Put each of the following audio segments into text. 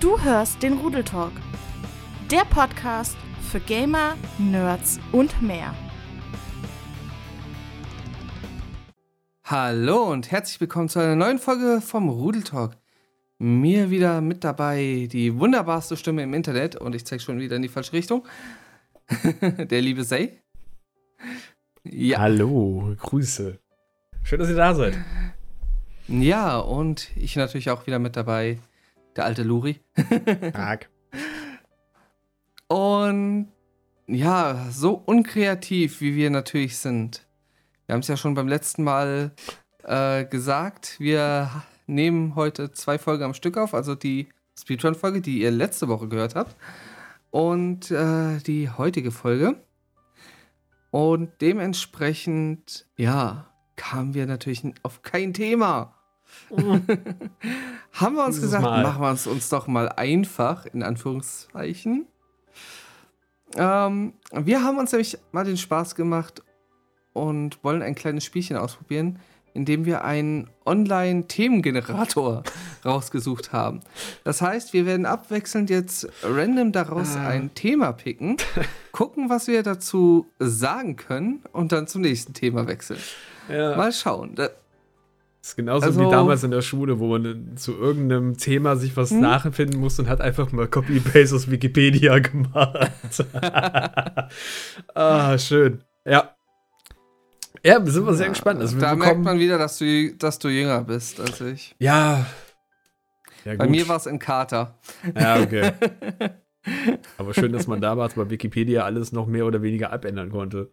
Du hörst den Rudeltalk, der Podcast für Gamer, Nerds und mehr. Hallo und herzlich willkommen zu einer neuen Folge vom Rudeltalk. Mir wieder mit dabei die wunderbarste Stimme im Internet und ich zeige schon wieder in die falsche Richtung. Der liebe Say. Ja. Hallo, Grüße. Schön, dass ihr da seid. Ja, und ich natürlich auch wieder mit dabei, der alte Luri. Tag. Und ja, so unkreativ, wie wir natürlich sind. Wir haben es ja schon beim letzten Mal äh, gesagt. Wir nehmen heute zwei Folgen am Stück auf, also die Speedrun-Folge, die ihr letzte Woche gehört habt, und äh, die heutige Folge. Und dementsprechend, ja, kamen wir natürlich auf kein Thema. Haben wir uns gesagt, mal. machen wir es uns doch mal einfach, in Anführungszeichen. Ähm, wir haben uns nämlich mal den Spaß gemacht und wollen ein kleines Spielchen ausprobieren, indem wir einen Online-Themengenerator rausgesucht haben. Das heißt, wir werden abwechselnd jetzt random daraus ah. ein Thema picken, gucken, was wir dazu sagen können und dann zum nächsten Thema wechseln. Ja. Mal schauen. Das ist genauso also, wie damals in der Schule, wo man zu irgendeinem Thema sich was hm? nachempfinden muss und hat einfach mal Copy-Paste aus Wikipedia gemacht. ah, schön. Ja. Ja, sind wir sehr gespannt. Also da merkt man wieder, dass du, dass du jünger bist als ich. Ja. ja Bei mir war es in Kater. Ja, okay. Aber schön, dass man damals bei Wikipedia alles noch mehr oder weniger abändern konnte.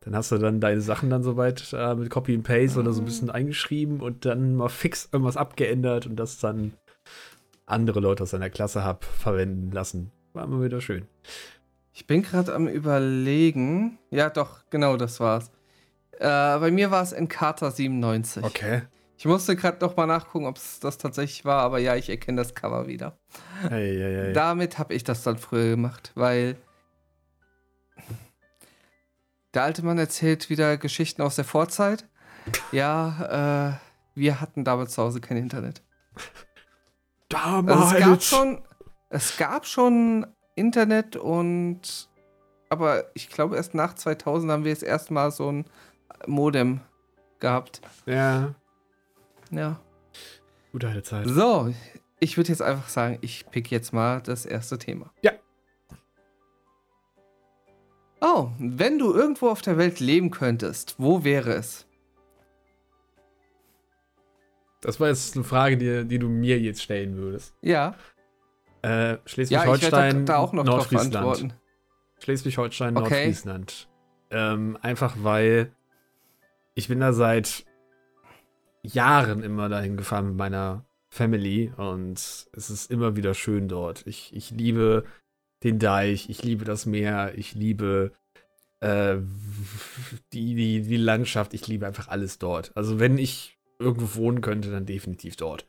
Dann hast du dann deine Sachen dann soweit äh, mit Copy and Paste oder so ein bisschen eingeschrieben und dann mal fix irgendwas abgeändert und das dann andere Leute aus deiner Klasse hab verwenden lassen. War immer wieder schön. Ich bin gerade am überlegen. Ja, doch, genau, das war's. Äh, bei mir war es Encarta 97. Okay. Ich musste gerade noch mal nachgucken, ob es das tatsächlich war, aber ja, ich erkenne das Cover wieder. Hey, hey, hey. Damit habe ich das dann früher gemacht, weil der alte Mann erzählt wieder Geschichten aus der Vorzeit. Ja, äh, wir hatten damals zu Hause kein Internet. Damals. Also es gab schon, es gab schon Internet und aber ich glaube erst nach 2000 haben wir das erste Mal so ein Modem gehabt. Ja. Ja. Gute alte Zeit. So, ich würde jetzt einfach sagen, ich pick jetzt mal das erste Thema. Ja. Oh, wenn du irgendwo auf der Welt leben könntest, wo wäre es? Das war jetzt eine Frage, die, die du mir jetzt stellen würdest. Ja. Äh, Schleswig-Holstein, ja, Nordfriesland. Schleswig-Holstein, okay. Nordfriesland. Ähm, einfach weil ich bin da seit Jahren immer dahin gefahren mit meiner Family und es ist immer wieder schön dort. Ich, ich liebe den Deich, ich liebe das Meer, ich liebe äh, die, die, die Landschaft, ich liebe einfach alles dort. Also wenn ich irgendwo wohnen könnte, dann definitiv dort.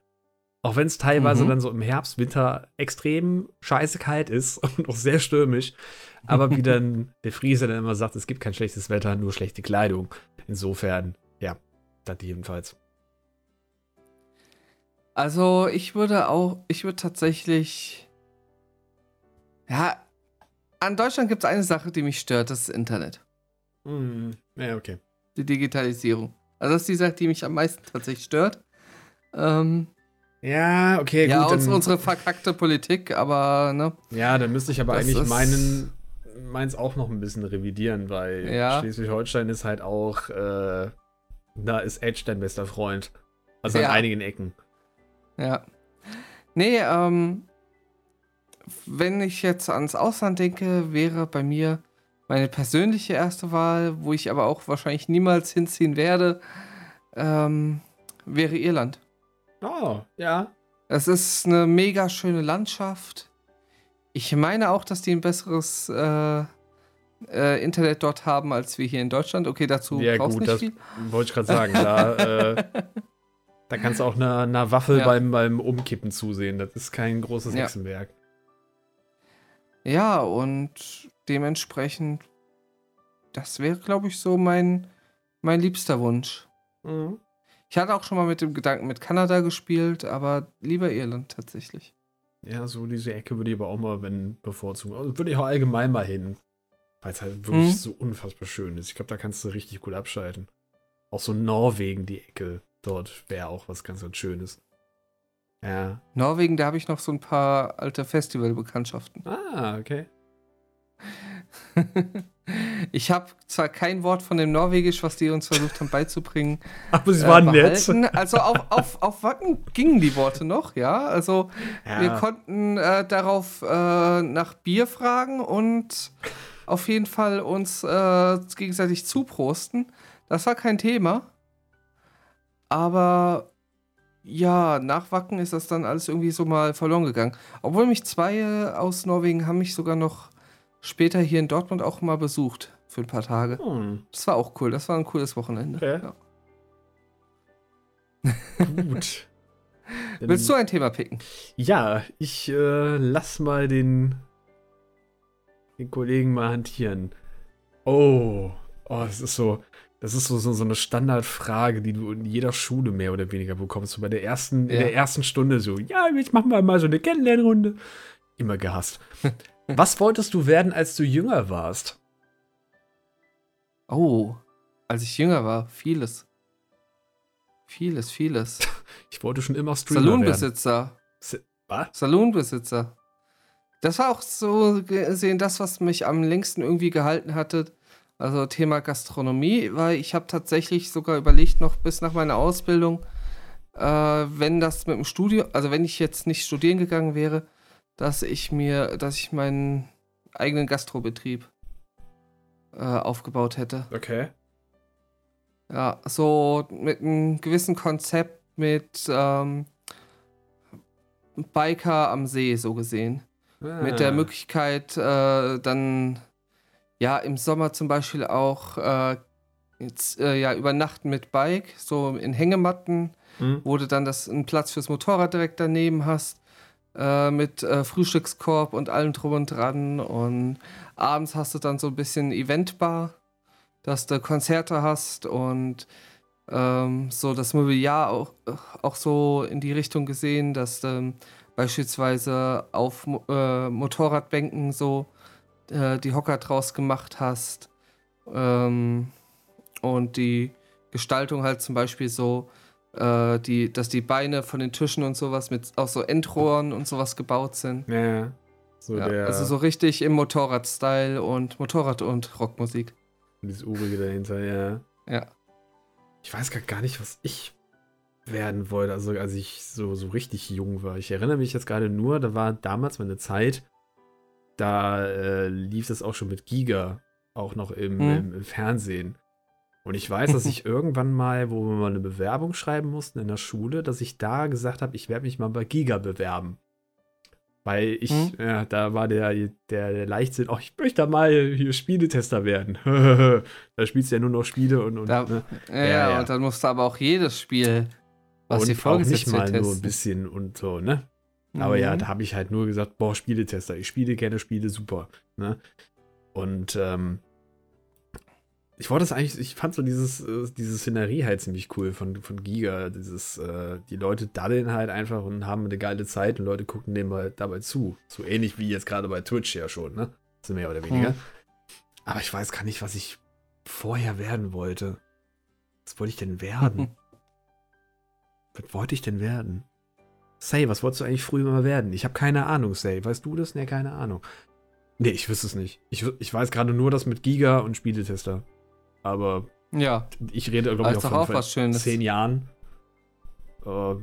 Auch wenn es teilweise mhm. dann so im Herbst, Winter extrem scheiße kalt ist und auch sehr stürmisch. Aber wie dann der Friese dann immer sagt, es gibt kein schlechtes Wetter, nur schlechte Kleidung. Insofern, ja, das jedenfalls. Also ich würde auch, ich würde tatsächlich ja, an Deutschland gibt es eine Sache, die mich stört, das ist Internet. Hm, ja, okay. Die Digitalisierung. Also das ist die Sache, die mich am meisten tatsächlich stört. Ähm, ja, okay, gut. Ja, unsere, unsere verkackte Politik, aber, ne? Ja, dann müsste ich aber eigentlich meinen, meins auch noch ein bisschen revidieren, weil ja. Schleswig-Holstein ist halt auch, äh, da ist Edge dein bester Freund. Also ja. an einigen Ecken. Ja. Nee, ähm, wenn ich jetzt ans Ausland denke, wäre bei mir meine persönliche erste Wahl, wo ich aber auch wahrscheinlich niemals hinziehen werde, ähm, wäre Irland. Oh, ja. Es ist eine mega schöne Landschaft. Ich meine auch, dass die ein besseres äh, äh, Internet dort haben, als wir hier in Deutschland. Okay, dazu ja, brauchst gut, nicht das viel. wollte ich gerade sagen. Da, äh, da kannst du auch einer, einer Waffel ja. beim, beim Umkippen zusehen. Das ist kein großes ja. Hexenwerk. Ja, und dementsprechend, das wäre, glaube ich, so mein, mein liebster Wunsch. Mhm. Ich hatte auch schon mal mit dem Gedanken mit Kanada gespielt, aber lieber Irland tatsächlich. Ja, so diese Ecke würde ich aber auch mal, wenn bevorzugen. Also würde ich auch allgemein mal hin. Weil es halt wirklich mhm. so unfassbar schön ist. Ich glaube, da kannst du richtig gut abschalten. Auch so Norwegen, die Ecke dort wäre auch was ganz, ganz Schönes. Ja. Norwegen, da habe ich noch so ein paar alte Festivalbekanntschaften. Ah, okay. ich habe zwar kein Wort von dem Norwegisch, was die uns versucht haben beizubringen. Aber sie waren äh, nett. Also auf, auf, auf Wacken gingen die Worte noch, ja. Also ja. wir konnten äh, darauf äh, nach Bier fragen und auf jeden Fall uns äh, gegenseitig zuprosten. Das war kein Thema. Aber ja, nach Wacken ist das dann alles irgendwie so mal verloren gegangen. Obwohl mich zwei äh, aus Norwegen haben mich sogar noch später hier in Dortmund auch mal besucht für ein paar Tage. Hm. Das war auch cool. Das war ein cooles Wochenende. Okay. Ja. Gut. Willst du ein Thema picken? Ja, ich äh, lass mal den, den Kollegen mal hantieren. Oh, oh, es ist so. Das ist so, so, so eine Standardfrage, die du in jeder Schule mehr oder weniger bekommst. Bei der ersten, ja. in der ersten Stunde so, ja, jetzt machen wir mal so eine Kennenlernrunde. Immer gehasst. Was wolltest du werden, als du jünger warst? Oh, als ich jünger war, vieles. Vieles, vieles. Ich wollte schon immer Streamer Saloonbesitzer. werden. Was? Saloonbesitzer. Das war auch so gesehen das, was mich am längsten irgendwie gehalten hatte also Thema Gastronomie, weil ich habe tatsächlich sogar überlegt, noch bis nach meiner Ausbildung, äh, wenn das mit dem Studium, also wenn ich jetzt nicht studieren gegangen wäre, dass ich mir, dass ich meinen eigenen Gastrobetrieb äh, aufgebaut hätte. Okay. Ja, so mit einem gewissen Konzept mit ähm, Biker am See, so gesehen. Ah. Mit der Möglichkeit, äh, dann ja, im Sommer zum Beispiel auch äh, jetzt, äh, ja, übernachten mit Bike, so in Hängematten, mhm. wo du dann das, einen Platz fürs Motorrad direkt daneben hast, äh, mit äh, Frühstückskorb und allem drum und dran. Und abends hast du dann so ein bisschen Eventbar, dass du Konzerte hast und ähm, so das Mobiliar auch, auch so in die Richtung gesehen, dass du beispielsweise auf äh, Motorradbänken so äh, die Hocker draus gemacht hast. Ähm, und die Gestaltung halt zum Beispiel so, äh, die, dass die Beine von den Tischen und sowas mit auch so Endrohren und sowas gebaut sind. Ja. So ja also so richtig im Motorrad-Style und Motorrad- und Rockmusik. Und dieses Urige dahinter, ja. Ja. Ich weiß gar nicht, was ich werden wollte, also als ich so, so richtig jung war. Ich erinnere mich jetzt gerade nur, da war damals meine Zeit, da äh, lief es auch schon mit Giga, auch noch im, hm. im, im Fernsehen. Und ich weiß, dass ich irgendwann mal, wo wir mal eine Bewerbung schreiben mussten in der Schule, dass ich da gesagt habe, ich werde mich mal bei Giga bewerben. Weil ich, hm? ja, da war der, der, der Leichtsinn, oh, ich möchte da mal hier Spieletester werden. da spielst du ja nur noch Spiele und. und da, ne? ja, ja, ja, und dann musst du aber auch jedes Spiel, was und die Vorgesetzte nicht mal testen. nur ein bisschen und so, ne? Aber mhm. ja, da habe ich halt nur gesagt, boah, Spieletester, ich spiele gerne Spiele, super. Ne? Und ähm, ich wollte das eigentlich, ich fand so dieses, äh, diese Szenerie halt ziemlich cool von, von Giga. Dieses, äh, die Leute daddeln halt einfach und haben eine geile Zeit und Leute gucken dem halt dabei zu. So ähnlich wie jetzt gerade bei Twitch ja schon, ne? So mehr oder weniger. Mhm. Aber ich weiß gar nicht, was ich vorher werden wollte. Was wollte ich denn werden? was wollte ich denn werden? Say, was wolltest du eigentlich früher mal werden? Ich habe keine Ahnung, Say. Weißt du das? Nee, keine Ahnung. Nee, ich wüsste es nicht. Ich, ich weiß gerade nur das mit Giga und Spieletester. Aber ja. ich rede, glaube ich, auch von auch was Schönes. zehn Jahren. Uh,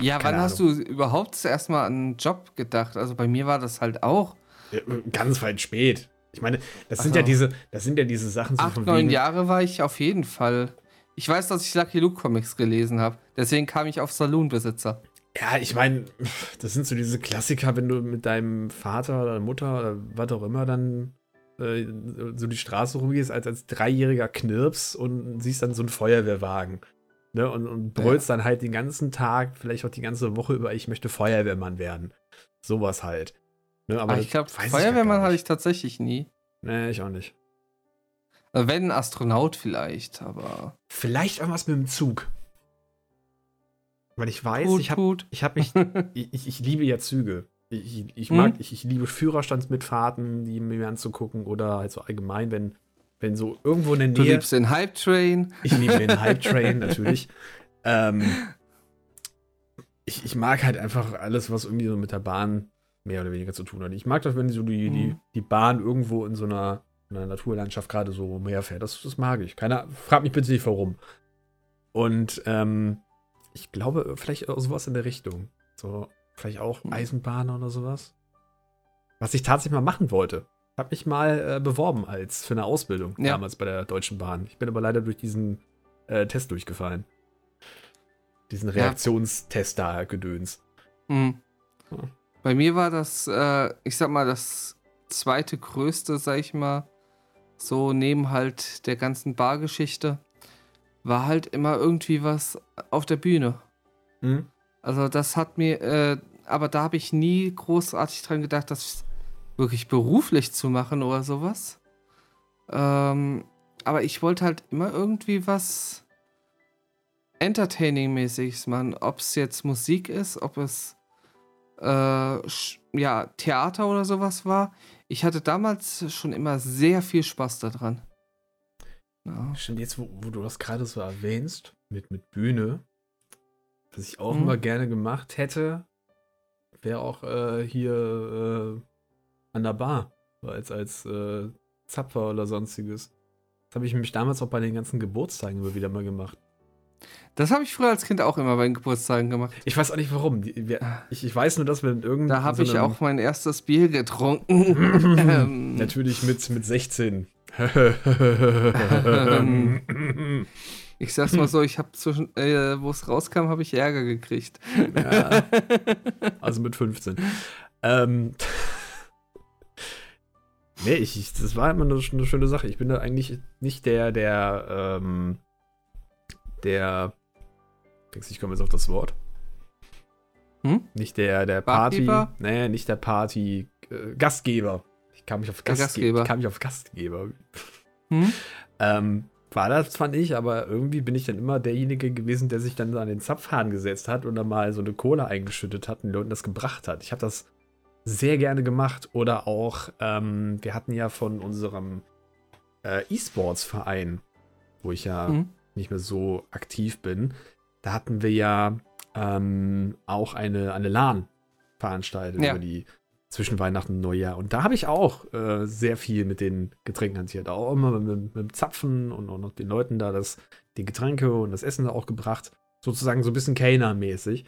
ja, wann Ahnung. hast du überhaupt zuerst mal an einen Job gedacht? Also bei mir war das halt auch. Ja, ganz weit spät. Ich meine, das sind also, ja diese, das sind ja diese Sachen. So acht, neun Jahre war ich auf jeden Fall. Ich weiß, dass ich Lucky Luke Comics gelesen habe. Deswegen kam ich auf Saloonbesitzer. Ja, ich meine, das sind so diese Klassiker, wenn du mit deinem Vater oder Mutter oder was auch immer dann äh, so die Straße rumgehst als, als dreijähriger Knirps und siehst dann so einen Feuerwehrwagen. Ne, und, und brüllst ja. dann halt den ganzen Tag, vielleicht auch die ganze Woche über, ich möchte Feuerwehrmann werden. Sowas halt. Ne, aber Ach, ich glaube, Feuerwehrmann hatte ich tatsächlich nie. Nee, ich auch nicht. Wenn ein Astronaut vielleicht, aber. Vielleicht irgendwas mit dem Zug. Weil ich weiß, gut, ich habe ich hab mich, ich, ich liebe ja Züge. Ich, ich mag, mhm. ich, ich liebe Führerstandsmitfahrten, die mir anzugucken oder halt so allgemein, wenn, wenn so irgendwo in der Nähe. Du liebst den Hype Train. Ich liebe den Hype Train, natürlich. Ähm, ich, ich mag halt einfach alles, was irgendwie so mit der Bahn mehr oder weniger zu tun hat. Ich mag das, wenn so die, mhm. die, die Bahn irgendwo in so einer, in einer Naturlandschaft gerade so mehr fährt. Das, das mag ich. Keiner, frag mich bitte nicht warum. Und ähm, ich glaube, vielleicht sowas in der Richtung. So, vielleicht auch hm. Eisenbahn oder sowas. Was ich tatsächlich mal machen wollte. Hab mich mal äh, beworben als für eine Ausbildung ja. damals bei der Deutschen Bahn. Ich bin aber leider durch diesen äh, Test durchgefallen. Diesen Reaktionstest ja. da gedöns. Mhm. Ja. Bei mir war das, äh, ich sag mal, das zweite größte, sag ich mal, so neben halt der ganzen Bargeschichte, war halt immer irgendwie was auf der Bühne. Mhm. Also das hat mir, äh, aber da habe ich nie großartig dran gedacht, das wirklich beruflich zu machen oder sowas. Ähm, aber ich wollte halt immer irgendwie was Entertaining-mäßiges machen. Ob es jetzt Musik ist, ob es äh, ja, Theater oder sowas war. Ich hatte damals schon immer sehr viel Spaß daran. Ja. Stimmt, jetzt, wo, wo du das gerade so erwähnst, mit, mit Bühne, was ich auch mhm. immer gerne gemacht hätte, wäre auch äh, hier äh, an der Bar, als, als äh, Zapfer oder sonstiges. Das habe ich nämlich damals auch bei den ganzen Geburtstagen immer wieder mal gemacht. Das habe ich früher als Kind auch immer bei den Geburtstagen gemacht. Ich weiß auch nicht warum. Ich, ich weiß nur, dass wir in irgendeinem. Da habe so ich auch mein erstes Bier getrunken. ähm. Natürlich mit, mit 16. ich sag's mal so, ich habe zwischen, äh, wo es rauskam, habe ich Ärger gekriegt. Ja, also mit 15. Ähm, nee, ich, ich, das war immer eine, eine, schöne Sache. Ich bin da eigentlich nicht der, der, ähm, der, ich komme jetzt auf das Wort. Hm? Nicht der, der Party, Barkeeper? nee, nicht der Party, äh, Gastgeber kam ich auf Gastgeber. Gastgeber. Kam ich auf Gastgeber. Hm? Ähm, war das, fand ich, aber irgendwie bin ich dann immer derjenige gewesen, der sich dann an den Zapfhahn gesetzt hat und dann mal so eine Cola eingeschüttet hat und den Leuten das gebracht hat. Ich habe das sehr gerne gemacht. Oder auch, ähm, wir hatten ja von unserem äh, E-Sports-Verein, wo ich ja mhm. nicht mehr so aktiv bin, da hatten wir ja ähm, auch eine, eine LAN veranstaltet ja. über die zwischen Weihnachten und Neujahr. Und da habe ich auch äh, sehr viel mit den Getränken hantiert. Auch immer mit, mit, dem Zapfen und, und den Leuten da das, die Getränke und das Essen da auch gebracht. Sozusagen so ein bisschen Kellner-mäßig.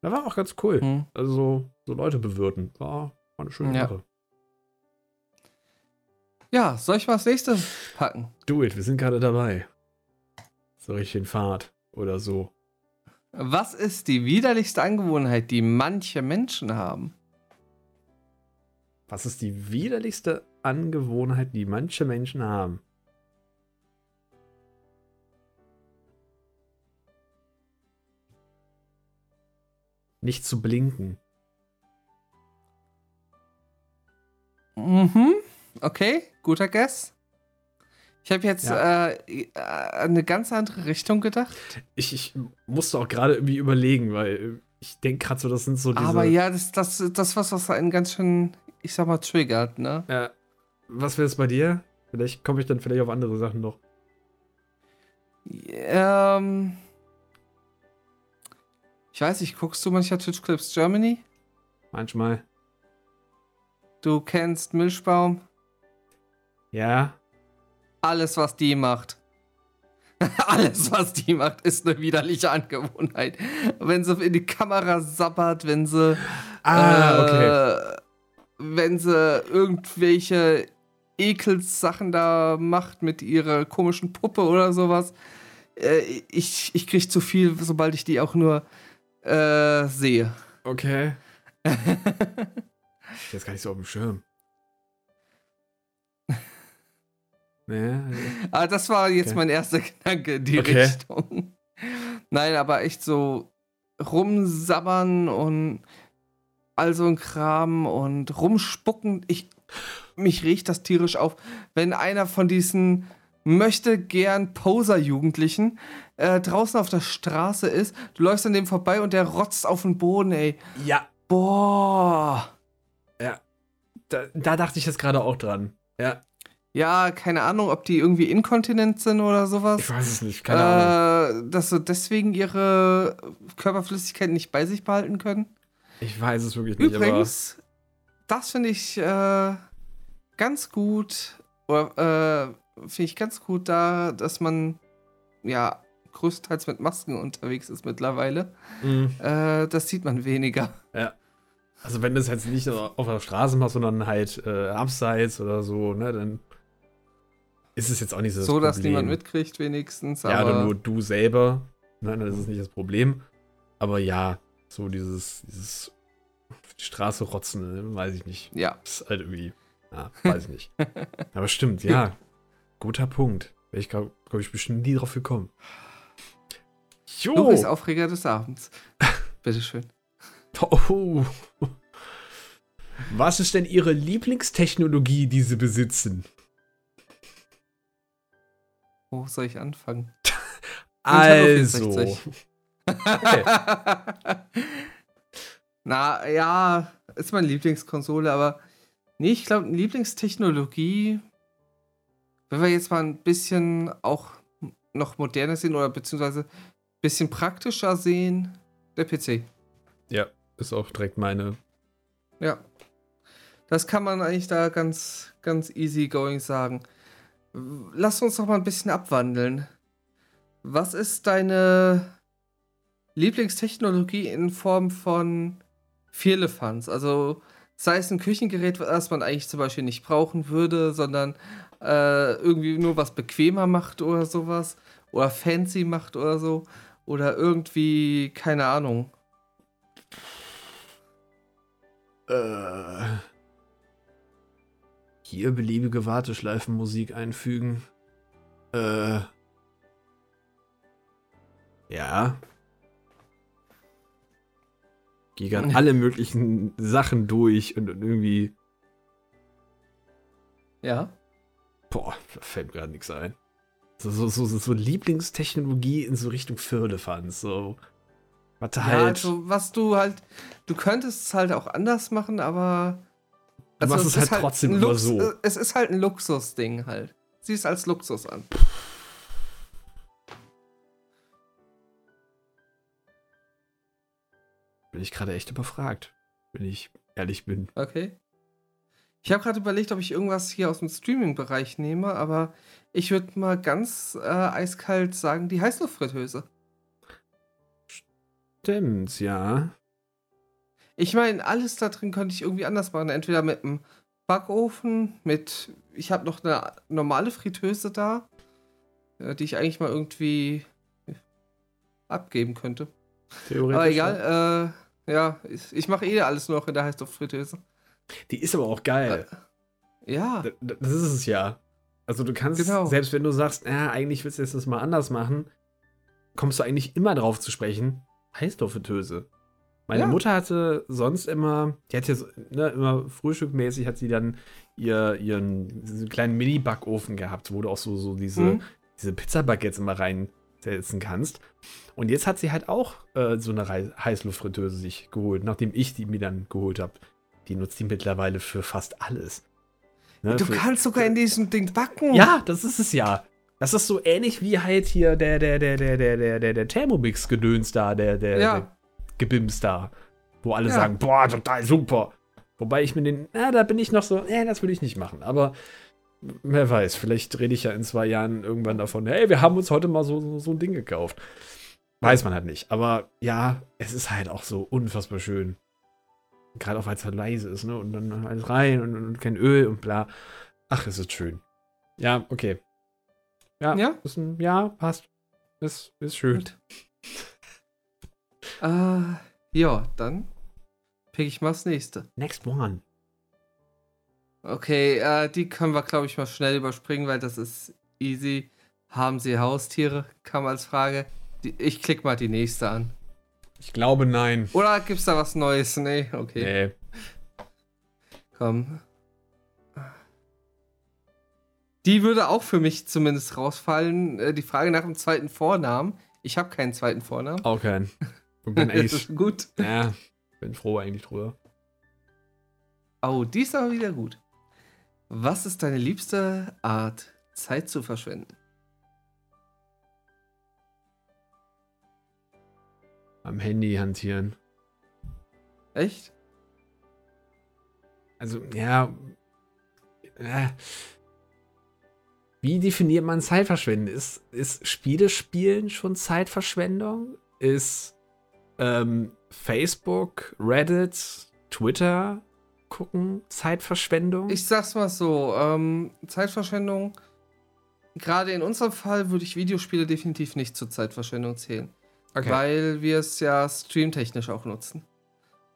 Das war auch ganz cool. Hm. Also so Leute bewirten. War, war eine schöne ja. Sache. Ja, soll ich mal das nächste packen? Do it, wir sind gerade dabei. So richtig in Fahrt oder so. Was ist die widerlichste Angewohnheit, die manche Menschen haben? Was ist die widerlichste Angewohnheit, die manche Menschen haben? Nicht zu blinken. Mhm. Okay, guter Guess. Ich habe jetzt ja. äh, eine ganz andere Richtung gedacht. Ich, ich musste auch gerade irgendwie überlegen, weil ich denke gerade so, das sind so diese. Aber ja, das, das, das was, was einen ganz schön ich sag mal, triggert, ne? Ja. Was wäre es bei dir? Vielleicht komme ich dann vielleicht auf andere Sachen noch. Ähm. Ich weiß nicht, guckst du manchmal Twitch Clips Germany? Manchmal. Du kennst Milchbaum? Ja. Alles, was die macht. Alles, was die macht, ist eine widerliche Angewohnheit. Wenn sie in die Kamera sabbert, wenn sie. Ah, okay. Wenn sie irgendwelche Ekelssachen da macht mit ihrer komischen Puppe oder sowas. Äh, ich, ich krieg zu viel, sobald ich die auch nur äh, sehe. Okay. Jetzt gar nicht so auf dem Schirm. Nee, ah, das war jetzt okay. mein erster Gedanke in die okay. Richtung. Nein, aber echt so rumsabbern und all so ein Kram und rumspucken. Ich, mich riecht das tierisch auf, wenn einer von diesen möchte gern Poser-Jugendlichen äh, draußen auf der Straße ist. Du läufst an dem vorbei und der rotzt auf den Boden, ey. Ja. Boah. Da, da dachte ich jetzt gerade auch dran. Ja. Ja, keine Ahnung, ob die irgendwie inkontinent sind oder sowas. Ich weiß es nicht, keine äh, Ahnung. Dass sie deswegen ihre Körperflüssigkeit nicht bei sich behalten können. Ich weiß es wirklich nicht. Übrigens, das finde ich äh, ganz gut. Oder äh, finde ich ganz gut da, dass man ja größtenteils mit Masken unterwegs ist mittlerweile. Mhm. Äh, das sieht man weniger. Ja. Also wenn du es jetzt nicht auf der Straße machst, sondern halt äh, abseits oder so, ne, dann ist es jetzt auch nicht so das So, dass niemand mitkriegt wenigstens. Ja, oder nur du selber. Nein, das ist nicht das Problem. Aber ja, so dieses, dieses die Straße rotzen, ne, weiß ich nicht. Ja. Das ist halt irgendwie, ja, weiß ich nicht. Aber stimmt, ja. Guter Punkt. Wäre ich, glaube glaub ich, bestimmt nie drauf gekommen. Jo. Luris Aufreger des Abends. Bitteschön. Oh. Was ist denn Ihre Lieblingstechnologie, die Sie besitzen? Wo soll ich anfangen? also. Okay. Na ja, ist meine Lieblingskonsole, aber nee, ich glaube, Lieblingstechnologie, wenn wir jetzt mal ein bisschen auch noch moderner sehen oder beziehungsweise ein bisschen praktischer sehen, der PC. Ja, ist auch direkt meine. Ja. Das kann man eigentlich da ganz, ganz easy going sagen. Lass uns doch mal ein bisschen abwandeln. Was ist deine Lieblingstechnologie in Form von Vierlefanz? Also sei es ein Küchengerät, was man eigentlich zum Beispiel nicht brauchen würde, sondern äh, irgendwie nur was bequemer macht oder sowas. Oder fancy macht oder so. Oder irgendwie, keine Ahnung. Äh hier beliebige Warteschleifenmusik einfügen. Äh. Ja. Gehe gerade alle möglichen Sachen durch und, und irgendwie. Ja. Boah, da fällt mir gerade nichts ein. So, so, so, so Lieblingstechnologie in so Richtung Firlefanz. So. Was ja, halt. Also, was du halt. Du könntest es halt auch anders machen, aber also machst es, es halt, halt trotzdem immer so. Es ist halt ein Luxusding halt. Sieh es als Luxus an. Bin ich gerade echt überfragt, wenn ich ehrlich bin. Okay. Ich habe gerade überlegt, ob ich irgendwas hier aus dem Streaming-Bereich nehme, aber ich würde mal ganz äh, eiskalt sagen, die Heißluftfritteuse. Stimmt, ja. Ich meine, alles da drin könnte ich irgendwie anders machen. Entweder mit einem Backofen, mit. Ich habe noch eine normale Fritteuse da, äh, die ich eigentlich mal irgendwie abgeben könnte. Theoretisch. Aber egal, äh, ja, ich, ich mache eh alles noch in der Heißluftfritteuse. Die ist aber auch geil. Äh, ja. Das ist es ja. Also du kannst, genau. selbst wenn du sagst, ja, eigentlich willst du jetzt das mal anders machen, kommst du eigentlich immer drauf zu sprechen. Heißluftfritteuse. Meine ja. Mutter hatte sonst immer, die hat ja so, ne, immer frühstückmäßig hat sie dann ihr, ihren kleinen Mini-Backofen gehabt, wo du auch so, so diese, mhm. diese Pizzabaguettes immer reinsetzen kannst. Und jetzt hat sie halt auch äh, so eine Heißluftfritteuse sich geholt, nachdem ich die mir dann geholt habe. Die nutzt die mittlerweile für fast alles. Ne, du für, kannst sogar in diesem Ding backen. Ja, das ist es ja. Das ist so ähnlich wie halt hier der, der, der, der, der, der, der, der Thermomix-Gedöns da, der, der, ja. der Gebims da. Wo alle ja. sagen, boah, total super. Wobei ich mir den, na, da bin ich noch so, äh, das will ich nicht machen. Aber wer weiß, vielleicht rede ich ja in zwei Jahren irgendwann davon, hey, wir haben uns heute mal so, so, so ein Ding gekauft. Weiß man halt nicht. Aber ja, es ist halt auch so unfassbar schön. Gerade auch, weil es halt leise ist, ne? Und dann alles rein und, und, kein Öl und bla. Ach, es ist schön. Ja, okay. Ja, ja, ist ein, ja passt. Ist, ist schön. Äh, ja, dann pick ich mal das nächste. Next one. Okay, äh, die können wir, glaube ich, mal schnell überspringen, weil das ist easy. Haben Sie Haustiere? Kam als Frage. Die, ich klicke mal die nächste an. Ich glaube, nein. Oder gibt es da was Neues? Nee, okay. Nee. Komm. Die würde auch für mich zumindest rausfallen. Äh, die Frage nach dem zweiten Vornamen. Ich habe keinen zweiten Vornamen. Auch keinen. Bin eigentlich. gut. Ja, bin froh eigentlich drüber. Oh, die ist aber wieder gut. Was ist deine liebste Art, Zeit zu verschwenden? Am Handy hantieren. Echt? Also, ja. Äh, wie definiert man Zeitverschwenden? Ist, ist Spiele spielen schon Zeitverschwendung? Ist ähm, Facebook, Reddit, Twitter gucken Zeitverschwendung? Ich sag's mal so, ähm, Zeitverschwendung, gerade in unserem Fall würde ich Videospiele definitiv nicht zur Zeitverschwendung zählen. Okay. Weil wir es ja streamtechnisch auch nutzen.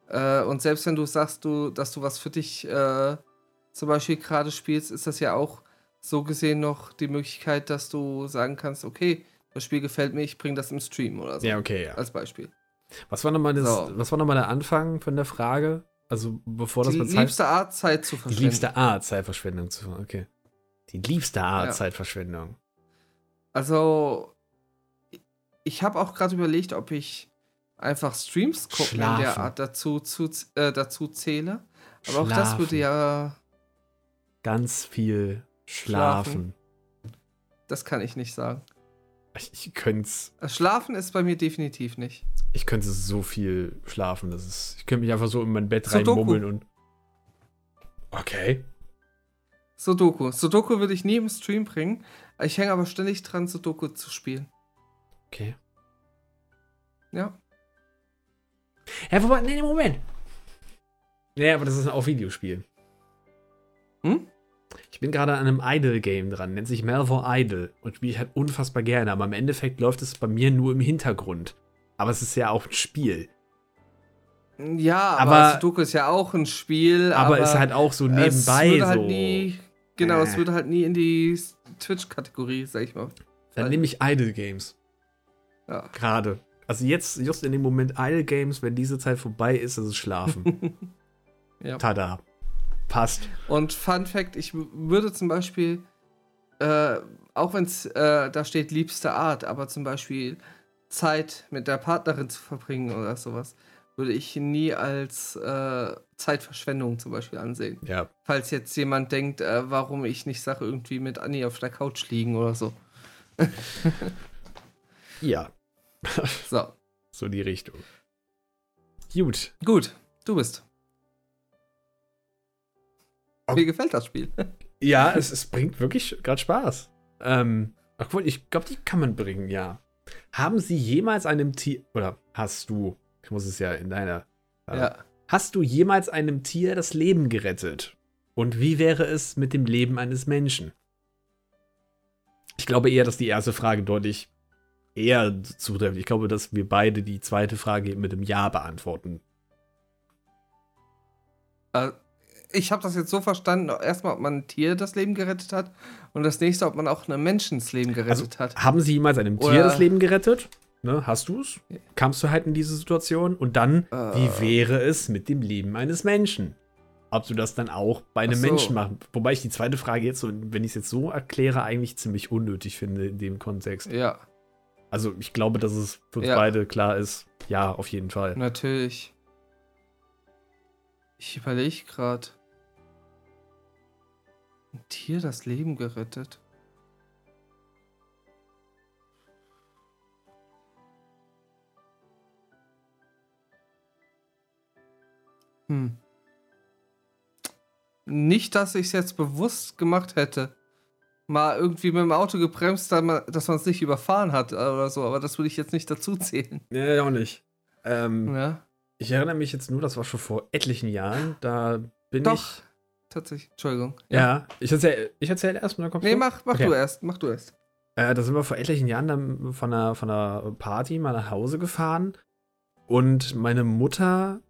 Äh, und selbst wenn du sagst, du, dass du was für dich äh, zum Beispiel gerade spielst, ist das ja auch so gesehen noch die Möglichkeit, dass du sagen kannst, okay, das Spiel gefällt mir, ich bringe das im Stream oder so. Ja, okay, ja. Als Beispiel. Was war nochmal so. was war noch der Anfang von der Frage? Also bevor das die mit Zeit. Die liebste Art, Zeit zu verschwenden. Die liebste Art, Zeitverschwendung zu Okay. Die liebste Art, ja. Zeitverschwendung. Also, ich habe auch gerade überlegt, ob ich einfach Streams gucken Schlafen. in der Art dazu, zu, äh, dazu zähle. Aber Schlafen. auch das würde ja. Ganz viel schlafen. schlafen. Das kann ich nicht sagen. Ich, ich könnte es. Schlafen ist bei mir definitiv nicht. Ich könnte so viel schlafen. Das ist, ich könnte mich einfach so in mein Bett reinmummeln und. Okay. Sudoku. Sudoku würde ich nie im Stream bringen. Ich hänge aber ständig dran, Sudoku zu spielen. Okay. Ja. Ja, wobei, nee, Moment. Ja, aber das ist auch Videospiel. Ich bin gerade an einem Idle-Game dran, nennt sich Malvor Idle und spiele ich halt unfassbar gerne, aber im Endeffekt läuft es bei mir nur im Hintergrund. Aber es ist ja auch ein Spiel. Ja, aber, aber Sudoku ist ja auch ein Spiel. Aber, aber ist halt auch so nebenbei halt so. Nie, genau, äh. es würde halt nie in die Twitch-Kategorie, sag ich mal. Dann nehme ich Idle Games. Ja. Gerade. Also jetzt, just in dem Moment Idle Games, wenn diese Zeit vorbei ist, ist es Schlafen. ja. Tada. Passt. Und Fun Fact: Ich würde zum Beispiel, äh, auch wenn es äh, da steht liebste Art, aber zum Beispiel Zeit mit der Partnerin zu verbringen oder sowas, würde ich nie als äh, Zeitverschwendung zum Beispiel ansehen. Ja. Falls jetzt jemand denkt, äh, warum ich nicht sage, irgendwie mit Annie auf der Couch liegen oder so. ja. so. So die Richtung. Gut. Gut, du bist. Mir gefällt das Spiel. ja, es, es bringt wirklich gerade Spaß. Ähm, obwohl, ich glaube, die kann man bringen, ja. Haben Sie jemals einem Tier, oder hast du, ich muss es ja in deiner, äh, ja. hast du jemals einem Tier das Leben gerettet? Und wie wäre es mit dem Leben eines Menschen? Ich glaube eher, dass die erste Frage deutlich eher zutrifft. Ich glaube, dass wir beide die zweite Frage mit dem Ja beantworten. Äh, ich habe das jetzt so verstanden, erstmal, ob man ein Tier das Leben gerettet hat und das nächste, ob man auch einem Menschen das Leben gerettet also, hat. Haben Sie jemals einem Tier Oder das Leben gerettet? Ne, hast du es? Kamst du halt in diese Situation? Und dann, äh, wie wäre es mit dem Leben eines Menschen? Ob du das dann auch bei einem so. Menschen machst. Wobei ich die zweite Frage jetzt, wenn ich es jetzt so erkläre, eigentlich ziemlich unnötig finde in dem Kontext. Ja. Also ich glaube, dass es für uns ja. beide klar ist. Ja, auf jeden Fall. Natürlich. Ich überlege gerade. Ein Tier das Leben gerettet. Hm. Nicht, dass ich es jetzt bewusst gemacht hätte. Mal irgendwie mit dem Auto gebremst, dass man es nicht überfahren hat oder so, aber das würde ich jetzt nicht dazu zählen. Ja, auch nicht. Ähm, ja. Ich erinnere mich jetzt nur, das war schon vor etlichen Jahren. Da bin Doch. ich tatsächlich. Entschuldigung. Ja, ich erzähle ich erzähl erst mal. Nee, mach, mach okay. du erst. Mach du erst. Äh, da sind wir vor etlichen Jahren dann von einer, von einer Party mal nach Hause gefahren. Und meine Mutter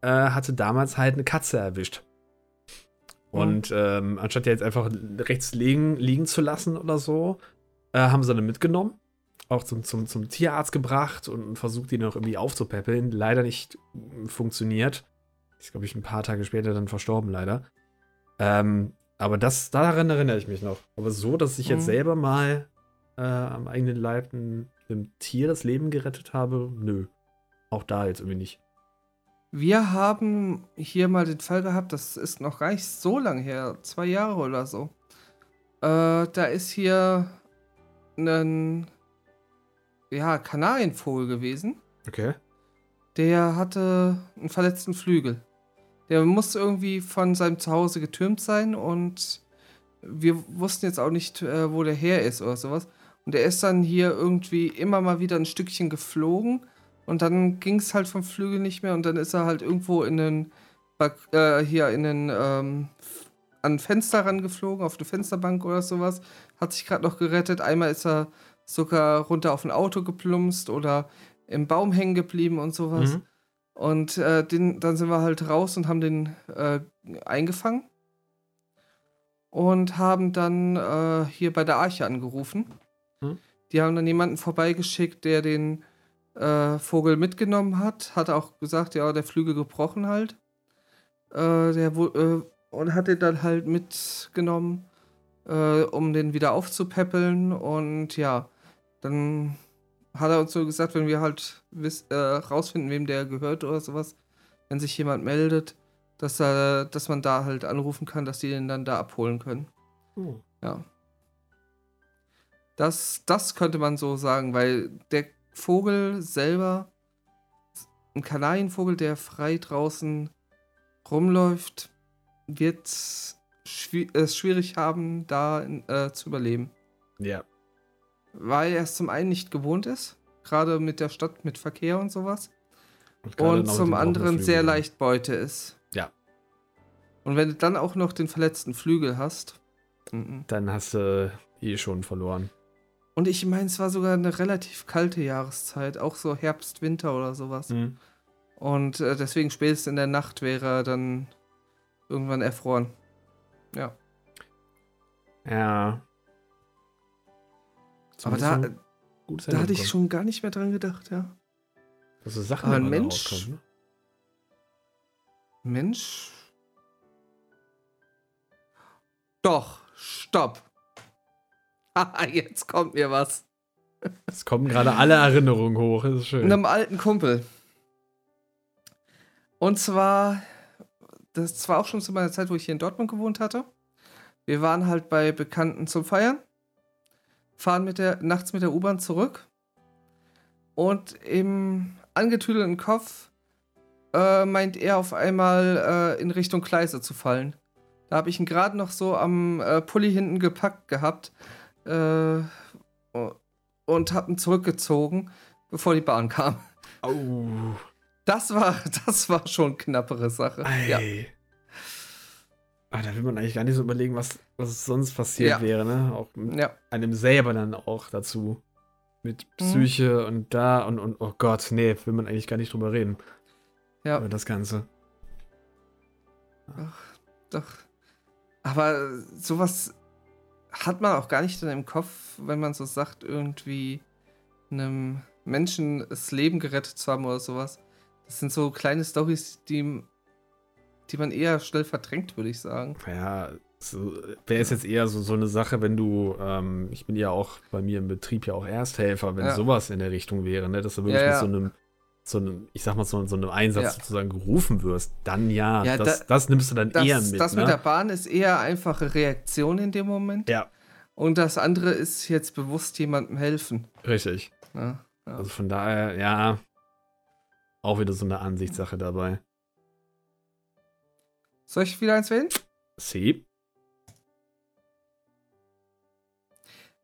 äh, hatte damals halt eine Katze erwischt. Und mhm. ähm, anstatt die jetzt einfach rechts liegen, liegen zu lassen oder so, äh, haben sie dann mitgenommen. Auch zum, zum, zum Tierarzt gebracht und versucht, die noch irgendwie aufzupäppeln. Leider nicht funktioniert. Ist, glaube ich, ein paar Tage später dann verstorben, leider. Ähm, aber das, daran erinnere ich mich noch. Aber so, dass ich jetzt mhm. selber mal äh, am eigenen Leib einem Tier das Leben gerettet habe, nö. Auch da jetzt irgendwie nicht. Wir haben hier mal den Fall gehabt, das ist noch gar nicht so lang her, zwei Jahre oder so. Äh, da ist hier ein ja, Kanarienvogel gewesen. Okay. Der hatte einen verletzten Flügel. Der musste irgendwie von seinem Zuhause getürmt sein und wir wussten jetzt auch nicht, äh, wo der her ist oder sowas. Und der ist dann hier irgendwie immer mal wieder ein Stückchen geflogen und dann ging es halt vom Flügel nicht mehr und dann ist er halt irgendwo in den, äh, hier in den, ähm, an ein Fenster rangeflogen, auf eine Fensterbank oder sowas. Hat sich gerade noch gerettet. Einmal ist er sogar runter auf ein Auto geplumpst oder im Baum hängen geblieben und sowas. Mhm. Und äh, den, dann sind wir halt raus und haben den äh, eingefangen. Und haben dann äh, hier bei der Arche angerufen. Mhm. Die haben dann jemanden vorbeigeschickt, der den äh, Vogel mitgenommen hat. Hat auch gesagt, ja, der Flügel gebrochen halt. Äh, der äh, und hat den dann halt mitgenommen, um den wieder aufzupäppeln. Und ja, dann hat er uns so gesagt, wenn wir halt äh, rausfinden, wem der gehört oder sowas, wenn sich jemand meldet, dass, er, dass man da halt anrufen kann, dass die den dann da abholen können. Oh. Ja. Das, das könnte man so sagen, weil der Vogel selber, ein Kanarienvogel, der frei draußen rumläuft, wird es schwierig haben, da äh, zu überleben. Ja, weil er es zum einen nicht gewohnt ist, gerade mit der Stadt, mit Verkehr und sowas. Und, und zum anderen sehr leicht Beute ist. Ja. Und wenn du dann auch noch den verletzten Flügel hast, m -m. dann hast du eh schon verloren. Und ich meine, es war sogar eine relativ kalte Jahreszeit, auch so Herbst, Winter oder sowas. Mhm. Und äh, deswegen spätestens in der Nacht wäre er dann irgendwann erfroren. Ja. Ja. Aber da, da hatte ich schon gar nicht mehr dran gedacht, ja. Das ist Sachen, Aber ein Mensch. Ne? Mensch. Doch, stopp. Jetzt kommt mir was. Es kommen gerade alle Erinnerungen hoch, das ist schön. Einem alten Kumpel. Und zwar, das war auch schon zu meiner Zeit, wo ich hier in Dortmund gewohnt hatte. Wir waren halt bei Bekannten zum Feiern fahren mit der, nachts mit der U-Bahn zurück und im angetüdelten Kopf äh, meint er auf einmal äh, in Richtung Gleise zu fallen. Da habe ich ihn gerade noch so am äh, Pulli hinten gepackt gehabt äh, und habe ihn zurückgezogen, bevor die Bahn kam. Oh. Das war, das war schon knappere Sache. Ei. Ja. Ah, da will man eigentlich gar nicht so überlegen, was, was sonst passiert ja. wäre, ne? Auch mit ja. einem selber dann auch dazu. Mit mhm. Psyche mhm. und da und, und oh Gott, nee, will man eigentlich gar nicht drüber reden. Ja. Über das Ganze. Ach, doch. Aber sowas hat man auch gar nicht dann im Kopf, wenn man so sagt, irgendwie einem Menschen das Leben gerettet zu haben oder sowas. Das sind so kleine Stories, die die man eher schnell verdrängt, würde ich sagen. Ja, so, wäre es jetzt eher so, so eine Sache, wenn du, ähm, ich bin ja auch bei mir im Betrieb ja auch Ersthelfer, wenn ja. sowas in der Richtung wäre, ne, dass du wirklich ja, ja. mit so einem, so einem, ich sag mal, so, so einem Einsatz sozusagen gerufen wirst, dann ja, das, da, das, nimmst du dann das, eher mit. Das ne? mit der Bahn ist eher einfache Reaktion in dem Moment. Ja. Und das andere ist jetzt bewusst jemandem helfen. Richtig. Also von daher, ja, auch wieder so eine Ansichtssache dabei. Soll ich wieder eins wählen? Sie.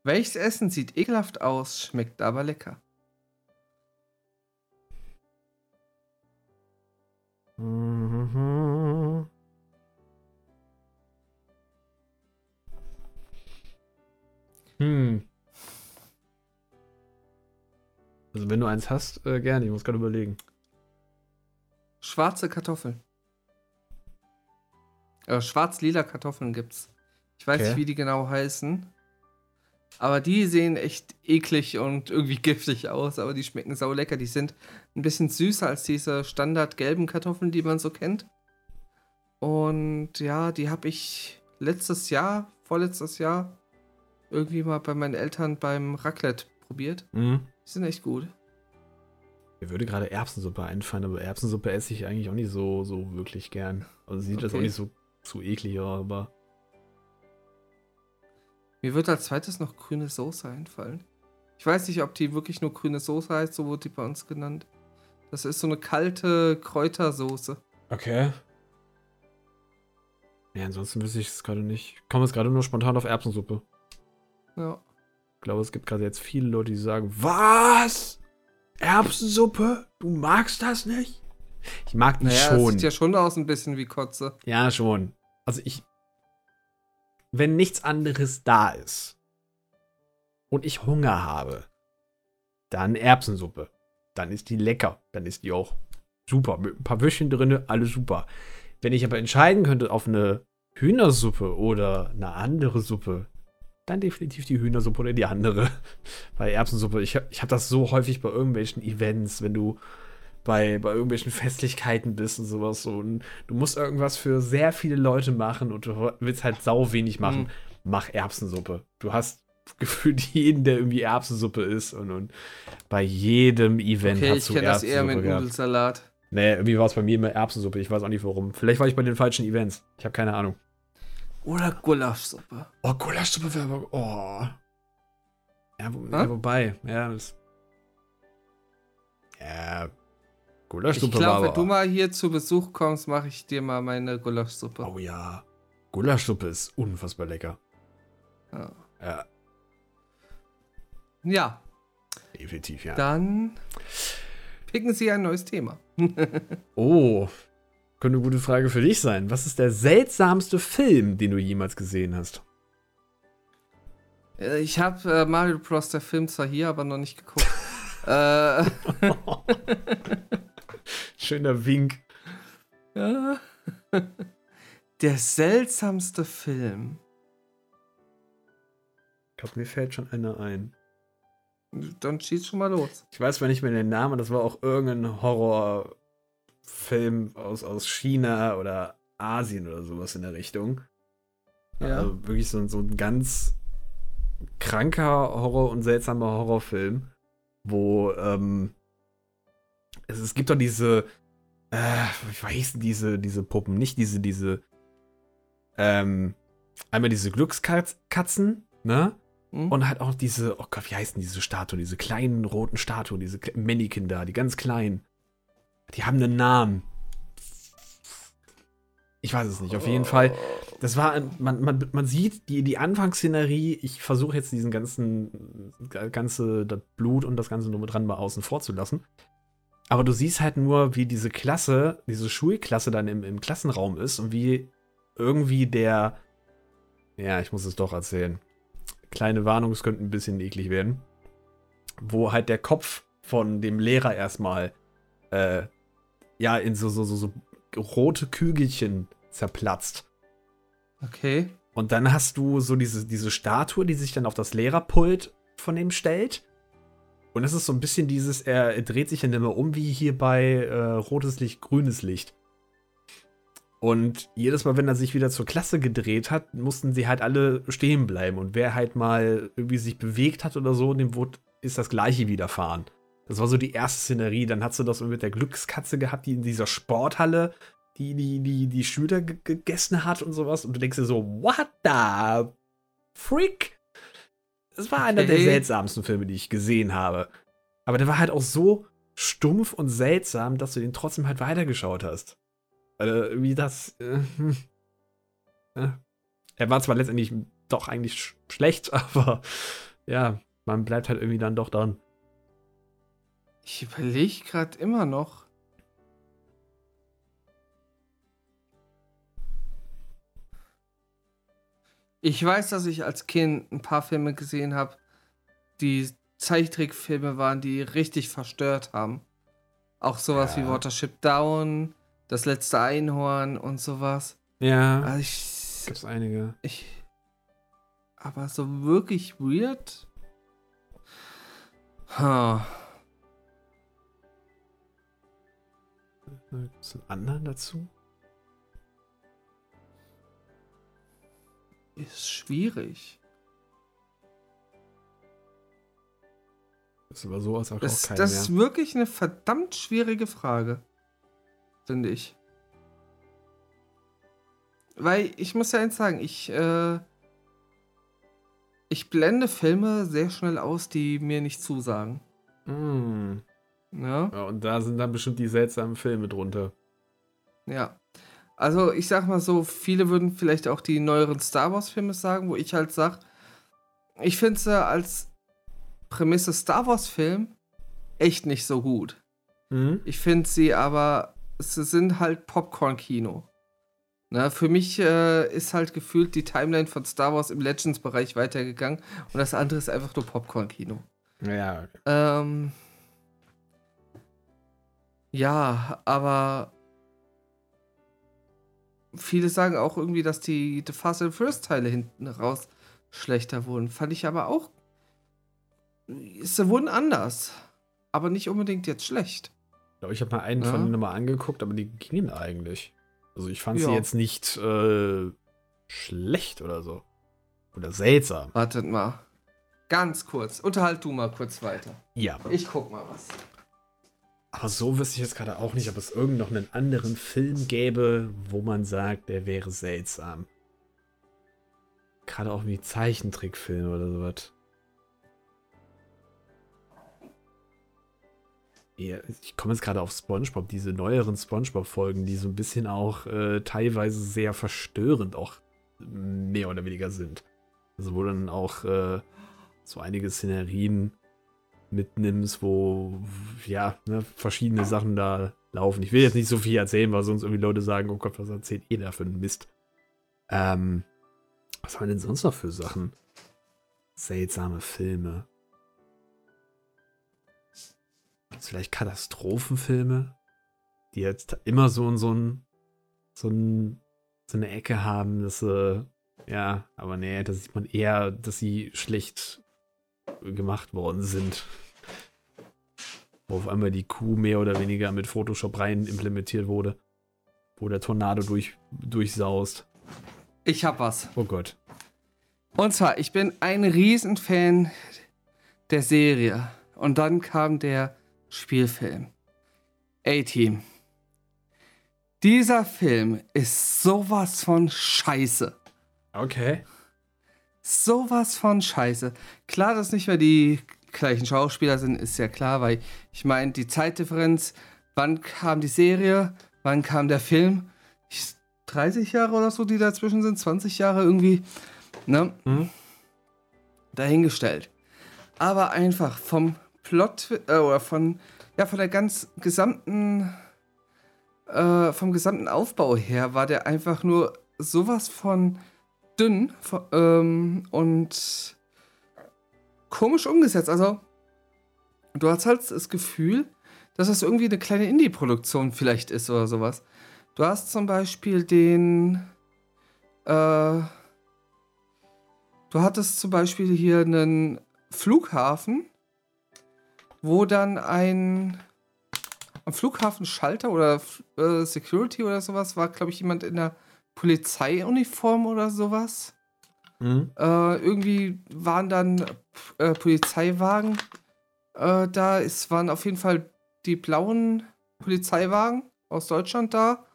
Welches Essen sieht ekelhaft aus, schmeckt aber lecker? Mhm. Hm. Also wenn du eins hast, äh, gerne. Ich muss gerade überlegen. Schwarze Kartoffeln. Äh, Schwarz-lila Kartoffeln gibt's. Ich weiß okay. nicht, wie die genau heißen. Aber die sehen echt eklig und irgendwie giftig aus, aber die schmecken sau lecker. Die sind ein bisschen süßer als diese standard gelben Kartoffeln, die man so kennt. Und ja, die habe ich letztes Jahr, vorletztes Jahr, irgendwie mal bei meinen Eltern beim Raclette probiert. Mhm. Die sind echt gut. Mir würde gerade Erbsensuppe einfallen, aber Erbsensuppe esse ich eigentlich auch nicht so, so wirklich gern. Also sieht okay. das auch nicht so zu eklig, aber. Mir wird als zweites noch grüne Soße einfallen. Ich weiß nicht, ob die wirklich nur grüne Soße heißt, so wurde die bei uns genannt. Das ist so eine kalte Kräutersoße. Okay. Ja, ansonsten wüsste ich es gerade nicht. Ich komme jetzt gerade nur spontan auf Erbsensuppe. Ja. Ich glaube, es gibt gerade jetzt viele Leute, die sagen, was? Erbsensuppe? Du magst das nicht? Ich mag die naja, schon. Das sieht ja schon aus ein bisschen wie Kotze. Ja, schon. Also ich. Wenn nichts anderes da ist und ich Hunger habe, dann Erbsensuppe. Dann ist die lecker. Dann ist die auch super. Mit ein paar Würstchen drin, alles super. Wenn ich aber entscheiden könnte auf eine Hühnersuppe oder eine andere Suppe, dann definitiv die Hühnersuppe oder die andere. Bei Erbsensuppe, ich habe ich hab das so häufig bei irgendwelchen Events, wenn du bei, bei irgendwelchen Festlichkeiten bist und sowas. So. Und du musst irgendwas für sehr viele Leute machen und du willst halt sau wenig machen. Mhm. Mach Erbsensuppe. Du hast gefühlt jeden, der irgendwie Erbsensuppe isst und, und bei jedem Event okay, hast du. Ich kenne das eher mit Nudelsalat. Nee, irgendwie war es bei mir immer Erbsensuppe. Ich weiß auch nicht warum. Vielleicht war ich bei den falschen Events. Ich habe keine Ahnung. Oder Gulaschsuppe. Oh, Gulaschsuppe wäre aber. Oh. Ja, wo, ja, wobei. Ja, das. Ja. Gulaschsuppe ich glaub, war wenn du mal hier zu Besuch kommst, mache ich dir mal meine Gulaschsuppe. Oh ja. Gulaschsuppe ist unfassbar lecker. Ja. Ja. Ja. Definitiv, ja. Dann picken Sie ein neues Thema. oh, könnte eine gute Frage für dich sein. Was ist der seltsamste Film, den du jemals gesehen hast? Äh, ich habe äh, Mario Bros. der Film zwar hier, aber noch nicht geguckt. äh. Schöner Wink. Ja. Der seltsamste Film. Ich glaube, mir fällt schon einer ein. Dann schieß schon mal los. Ich weiß zwar nicht mehr den Namen, das war auch irgendein Horrorfilm aus, aus China oder Asien oder sowas in der Richtung. Ja. Also wirklich so, so ein ganz kranker Horror und seltsamer Horrorfilm, wo ähm, es, es gibt doch diese, äh, wie heißen diese, diese Puppen, nicht diese, diese, ähm, einmal diese Glückskatzen, ne? Mhm. Und halt auch diese, oh Gott, wie heißen diese Statuen, diese kleinen roten Statuen, diese Mannequin da, die ganz kleinen. Die haben einen Namen. Ich weiß es nicht. Auf jeden Fall, das war, man, man, man sieht die, die Anfangsszenerie. Ich versuche jetzt diesen ganzen, ganze, das Blut und das Ganze nur mit dran mal außen vor zu lassen. Aber du siehst halt nur, wie diese Klasse, diese Schulklasse dann im, im Klassenraum ist und wie irgendwie der, ja, ich muss es doch erzählen kleine Warnung, es könnte ein bisschen eklig werden. Wo halt der Kopf von dem Lehrer erstmal äh, ja in so, so, so, so rote Kügelchen zerplatzt. Okay. Und dann hast du so diese, diese Statue, die sich dann auf das Lehrerpult von ihm stellt. Und es ist so ein bisschen dieses, er dreht sich dann immer um wie hier bei äh, rotes Licht, grünes Licht. Und jedes Mal, wenn er sich wieder zur Klasse gedreht hat, mussten sie halt alle stehen bleiben. Und wer halt mal irgendwie sich bewegt hat oder so, dem wurde, ist das Gleiche widerfahren. Das war so die erste Szenerie. Dann hast du das mit der Glückskatze gehabt, die in dieser Sporthalle die, die, die, die Schüler gegessen hat und sowas. Und du denkst dir so, what the freak? Das war einer der seltsamsten Filme, die ich gesehen habe. Aber der war halt auch so stumpf und seltsam, dass du den trotzdem halt weitergeschaut hast. Weil wie das. Äh, äh, er war zwar letztendlich doch eigentlich sch schlecht, aber ja, man bleibt halt irgendwie dann doch dran. Ich überlege gerade immer noch. Ich weiß, dass ich als Kind ein paar Filme gesehen habe, die Zeichentrickfilme waren, die richtig verstört haben. Auch sowas ja. wie Watership Down, das letzte Einhorn und sowas. Ja. Also ich. Gibt's einige. Ich. Aber so wirklich weird. Huh. Gibt's einen anderen dazu? Ist schwierig. Das ist aber sowas auch, das, auch Das mehr. ist wirklich eine verdammt schwierige Frage. Finde ich. Weil ich muss ja eins sagen, ich, äh, ich blende Filme sehr schnell aus, die mir nicht zusagen. Mm. Ja. ja. Und da sind dann bestimmt die seltsamen Filme drunter. Ja. Also ich sag mal so, viele würden vielleicht auch die neueren Star Wars-Filme sagen, wo ich halt sag, ich finde sie als Prämisse Star Wars-Film echt nicht so gut. Mhm. Ich finde sie aber, sie sind halt Popcorn-Kino. Na, für mich äh, ist halt gefühlt die Timeline von Star Wars im Legends-Bereich weitergegangen und das andere ist einfach nur Popcorn-Kino. Ja. Okay. Ähm, ja, aber viele sagen auch irgendwie, dass die The Fast and Furious Teile hinten raus schlechter wurden. Fand ich aber auch. Sie wurden anders. Aber nicht unbedingt jetzt schlecht. Ich glaube, ich habe mal einen Ja. von denen mal angeguckt, aber die gingen eigentlich. Also ich fand sie Ja. jetzt nicht äh, schlecht oder so. Oder seltsam. Wartet mal. Ganz kurz. Unterhalt du mal kurz weiter. Ja. Ich guck mal was. Aber so wüsste ich jetzt gerade auch nicht, ob es irgend noch einen anderen Film gäbe, wo man sagt, der wäre seltsam. Gerade auch wie Zeichentrickfilme oder sowas. Ja, ich komme jetzt gerade auf SpongeBob, diese neueren SpongeBob-Folgen, die so ein bisschen auch äh, teilweise sehr verstörend auch mehr oder weniger sind. Also wo dann auch äh, so einige Szenerien mitnimmst, wo ja, ne, verschiedene Sachen da laufen. Ich will jetzt nicht so viel erzählen, weil sonst irgendwie Leute sagen, oh Gott, was erzählt ihr da für einen Mist? Ähm, was haben denn sonst noch für Sachen? Seltsame Filme. Vielleicht Katastrophenfilme, die jetzt immer so, in so, ein, so, ein, so eine Ecke haben, dass sie, ja, aber nee, da sieht man eher, dass sie schlecht gemacht worden sind. Wo auf einmal die Kuh mehr oder weniger mit Photoshop rein implementiert wurde. Wo der Tornado durch, durchsaust. Ich hab was. Oh Gott. Und zwar, ich bin ein Riesenfan der Serie. Und dann kam der Spielfilm. A-Team. Dieser Film ist sowas von scheiße. Okay. Sowas von scheiße. Klar, dass nicht mehr die gleichen Schauspieler sind, ist ja klar, weil ich meine, die Zeitdifferenz, wann kam die Serie, wann kam der Film? 30 Jahre oder so, die dazwischen sind, 20 Jahre irgendwie, ne? Mhm. Dahingestellt. Aber einfach vom Plot äh, oder von, ja, von der ganz gesamten, äh, vom gesamten Aufbau her war der einfach nur sowas von dünn von, ähm, und komisch umgesetzt. Also, du hast halt das Gefühl, dass das irgendwie eine kleine Indie-Produktion vielleicht ist oder sowas. Du hast zum Beispiel den, äh, du hattest zum Beispiel hier einen Flughafen, wo dann ein am Flughafen Schalter oder äh, Security oder sowas war, glaube ich, jemand in der Polizeiuniform oder sowas. Mhm. Äh, irgendwie waren dann äh, Polizeiwagen äh, da. Es waren auf jeden Fall die blauen Polizeiwagen aus Deutschland da.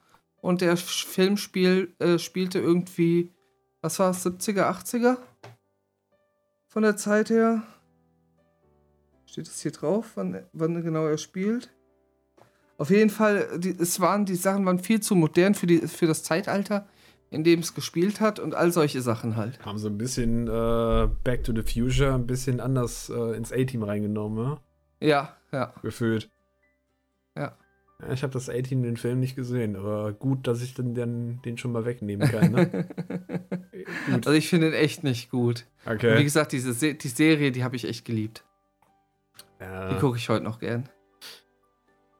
Und der Film spiel, äh, spielte irgendwie, was war es, 70er, 80er? Von der Zeit her. Steht es hier drauf, wann, wann genau er spielt? Auf jeden Fall, die, es waren, die Sachen waren viel zu modern für, die, für das Zeitalter, in dem es gespielt hat und all solche Sachen halt. Haben so ein bisschen äh, Back to the Future ein bisschen anders äh, ins A-Team reingenommen, ja? Ja, ja. Gefühlt. Ja. ja ich habe das A-Team den Film nicht gesehen, aber gut, dass ich den, den, den schon mal wegnehmen kann, ne? gut. Also ich finde ihn echt nicht gut. Okay. Und wie gesagt, diese Se die Serie, die habe ich echt geliebt. ja. Die gucke ich heute noch gern.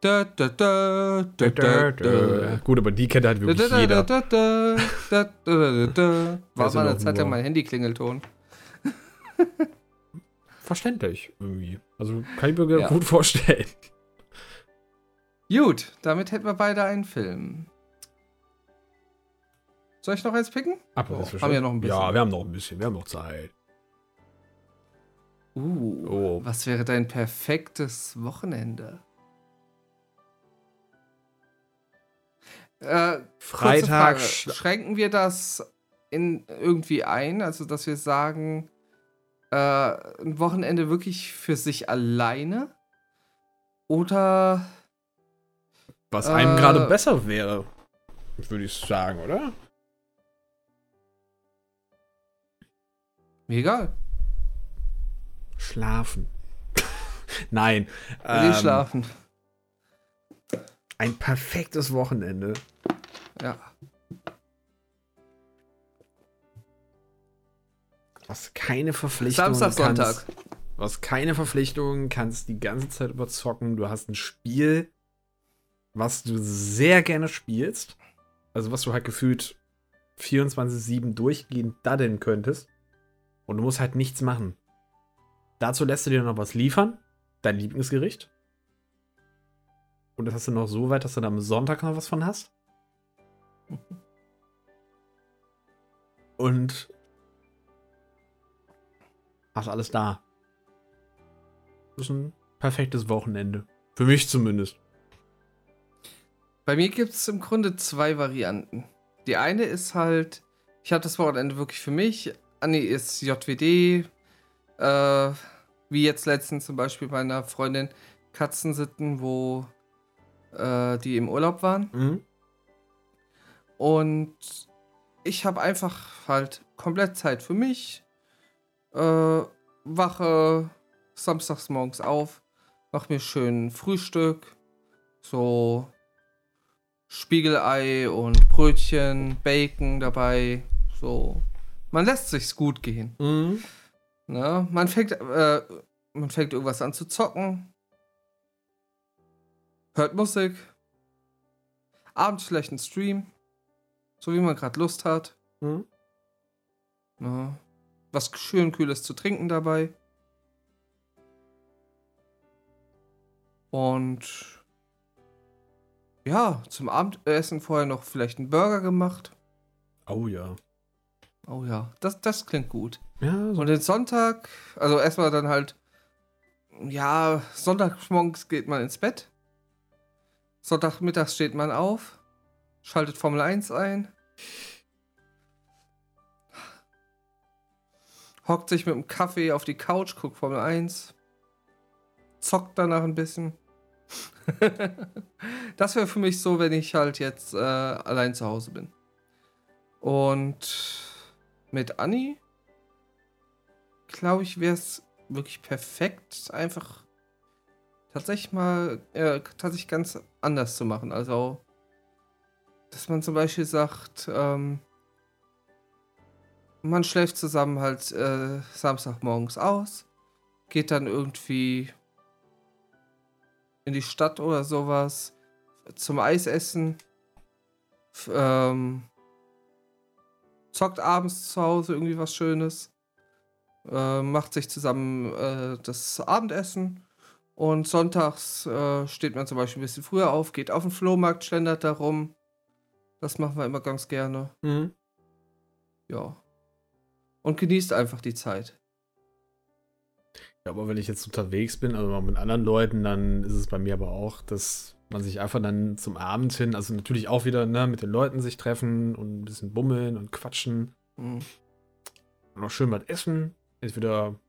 Da, da, da, da, Da, da. Gut, aber die kennt halt wirklich Da, da, jeder. da, da, da, da, da, da. War mal eine Zeit lang mein Handy-Klingelton. Verständlich irgendwie. Also kann ich mir Ja. gut vorstellen. Gut, damit hätten wir beide einen Film. Soll ich noch eins picken? Aber Oh, haben wir noch ein bisschen. Ja, wir haben noch ein bisschen. Wir haben noch Zeit. Uh, oh. was wäre dein perfektes Wochenende? Äh, Freitag. Schränken wir das in irgendwie ein? Also, dass wir sagen, äh, ein Wochenende wirklich für sich alleine? Oder. Was einem äh, gerade besser wäre, würde ich sagen, oder? Mir egal. Schlafen. Nein. Will ähm, schlafen. Ein perfektes Wochenende. Ja. Was keine Verpflichtungen Samstag, Sonntag. Was keine Verpflichtungen, kannst die ganze Zeit überzocken. Du hast ein Spiel, was du sehr gerne spielst. Also was du halt gefühlt 24-7 durchgehend daddeln könntest. Und du musst halt nichts machen. Dazu lässt du dir noch was liefern. Dein Lieblingsgericht. Und das hast du noch so weit, dass du dann am Sonntag noch was von hast. Und hast alles da. Das ist ein perfektes Wochenende. Für mich zumindest. Bei mir gibt es im Grunde zwei Varianten. Die eine ist halt, ich habe das Wochenende wirklich für mich. Anni ist JWD. Äh, wie jetzt letztens zum Beispiel bei einer Freundin Katzensitten, wo äh, die im Urlaub waren. Mhm. Und ich habe einfach halt komplett Zeit für mich. Äh, wache samstags morgens auf, mach mir schön Frühstück, so Spiegelei und Brötchen, Bacon dabei, so. Man lässt sich's gut gehen. Mhm. Ne? Man fängt, äh, man fängt irgendwas an zu zocken, hört Musik, abends vielleicht einen Stream, so wie man gerade Lust hat. Mhm. Ja. Was schön Kühles zu trinken dabei. Und ja, zum Abendessen vorher noch vielleicht einen Burger gemacht. Oh ja. Oh ja, das, das klingt gut. Ja, so. Und den Sonntag, also erstmal dann halt, ja, Sonntagmorgens geht man ins Bett. Sonntagmittags steht man auf, schaltet Formel 1 ein, hockt sich mit dem Kaffee auf die Couch, guckt Formel 1, zockt danach ein bisschen. das wäre für mich so, wenn ich halt jetzt äh, allein zu Hause bin. Und mit Anni, glaube ich, wäre es wirklich perfekt, einfach tatsächlich mal äh, tatsächlich ganz anders zu machen. Also, dass man zum Beispiel sagt, ähm, man schläft zusammen halt äh, Samstagmorgens aus, geht dann irgendwie in die Stadt oder sowas zum Eisessen, ähm, zockt abends zu Hause irgendwie was Schönes, äh, macht sich zusammen äh, das Abendessen und sonntags äh, steht man zum Beispiel ein bisschen früher auf, geht auf den Flohmarkt, schlendert da rum. Das machen wir immer ganz gerne. Mhm. Ja. Und genießt einfach die Zeit. Ja, aber wenn ich jetzt unterwegs bin, also mit anderen Leuten, dann ist es bei mir aber auch, dass man sich einfach dann zum Abend hin, also natürlich auch wieder ne, mit den Leuten sich treffen und ein bisschen bummeln und quatschen. Mhm. Und auch schön was essen. Entweder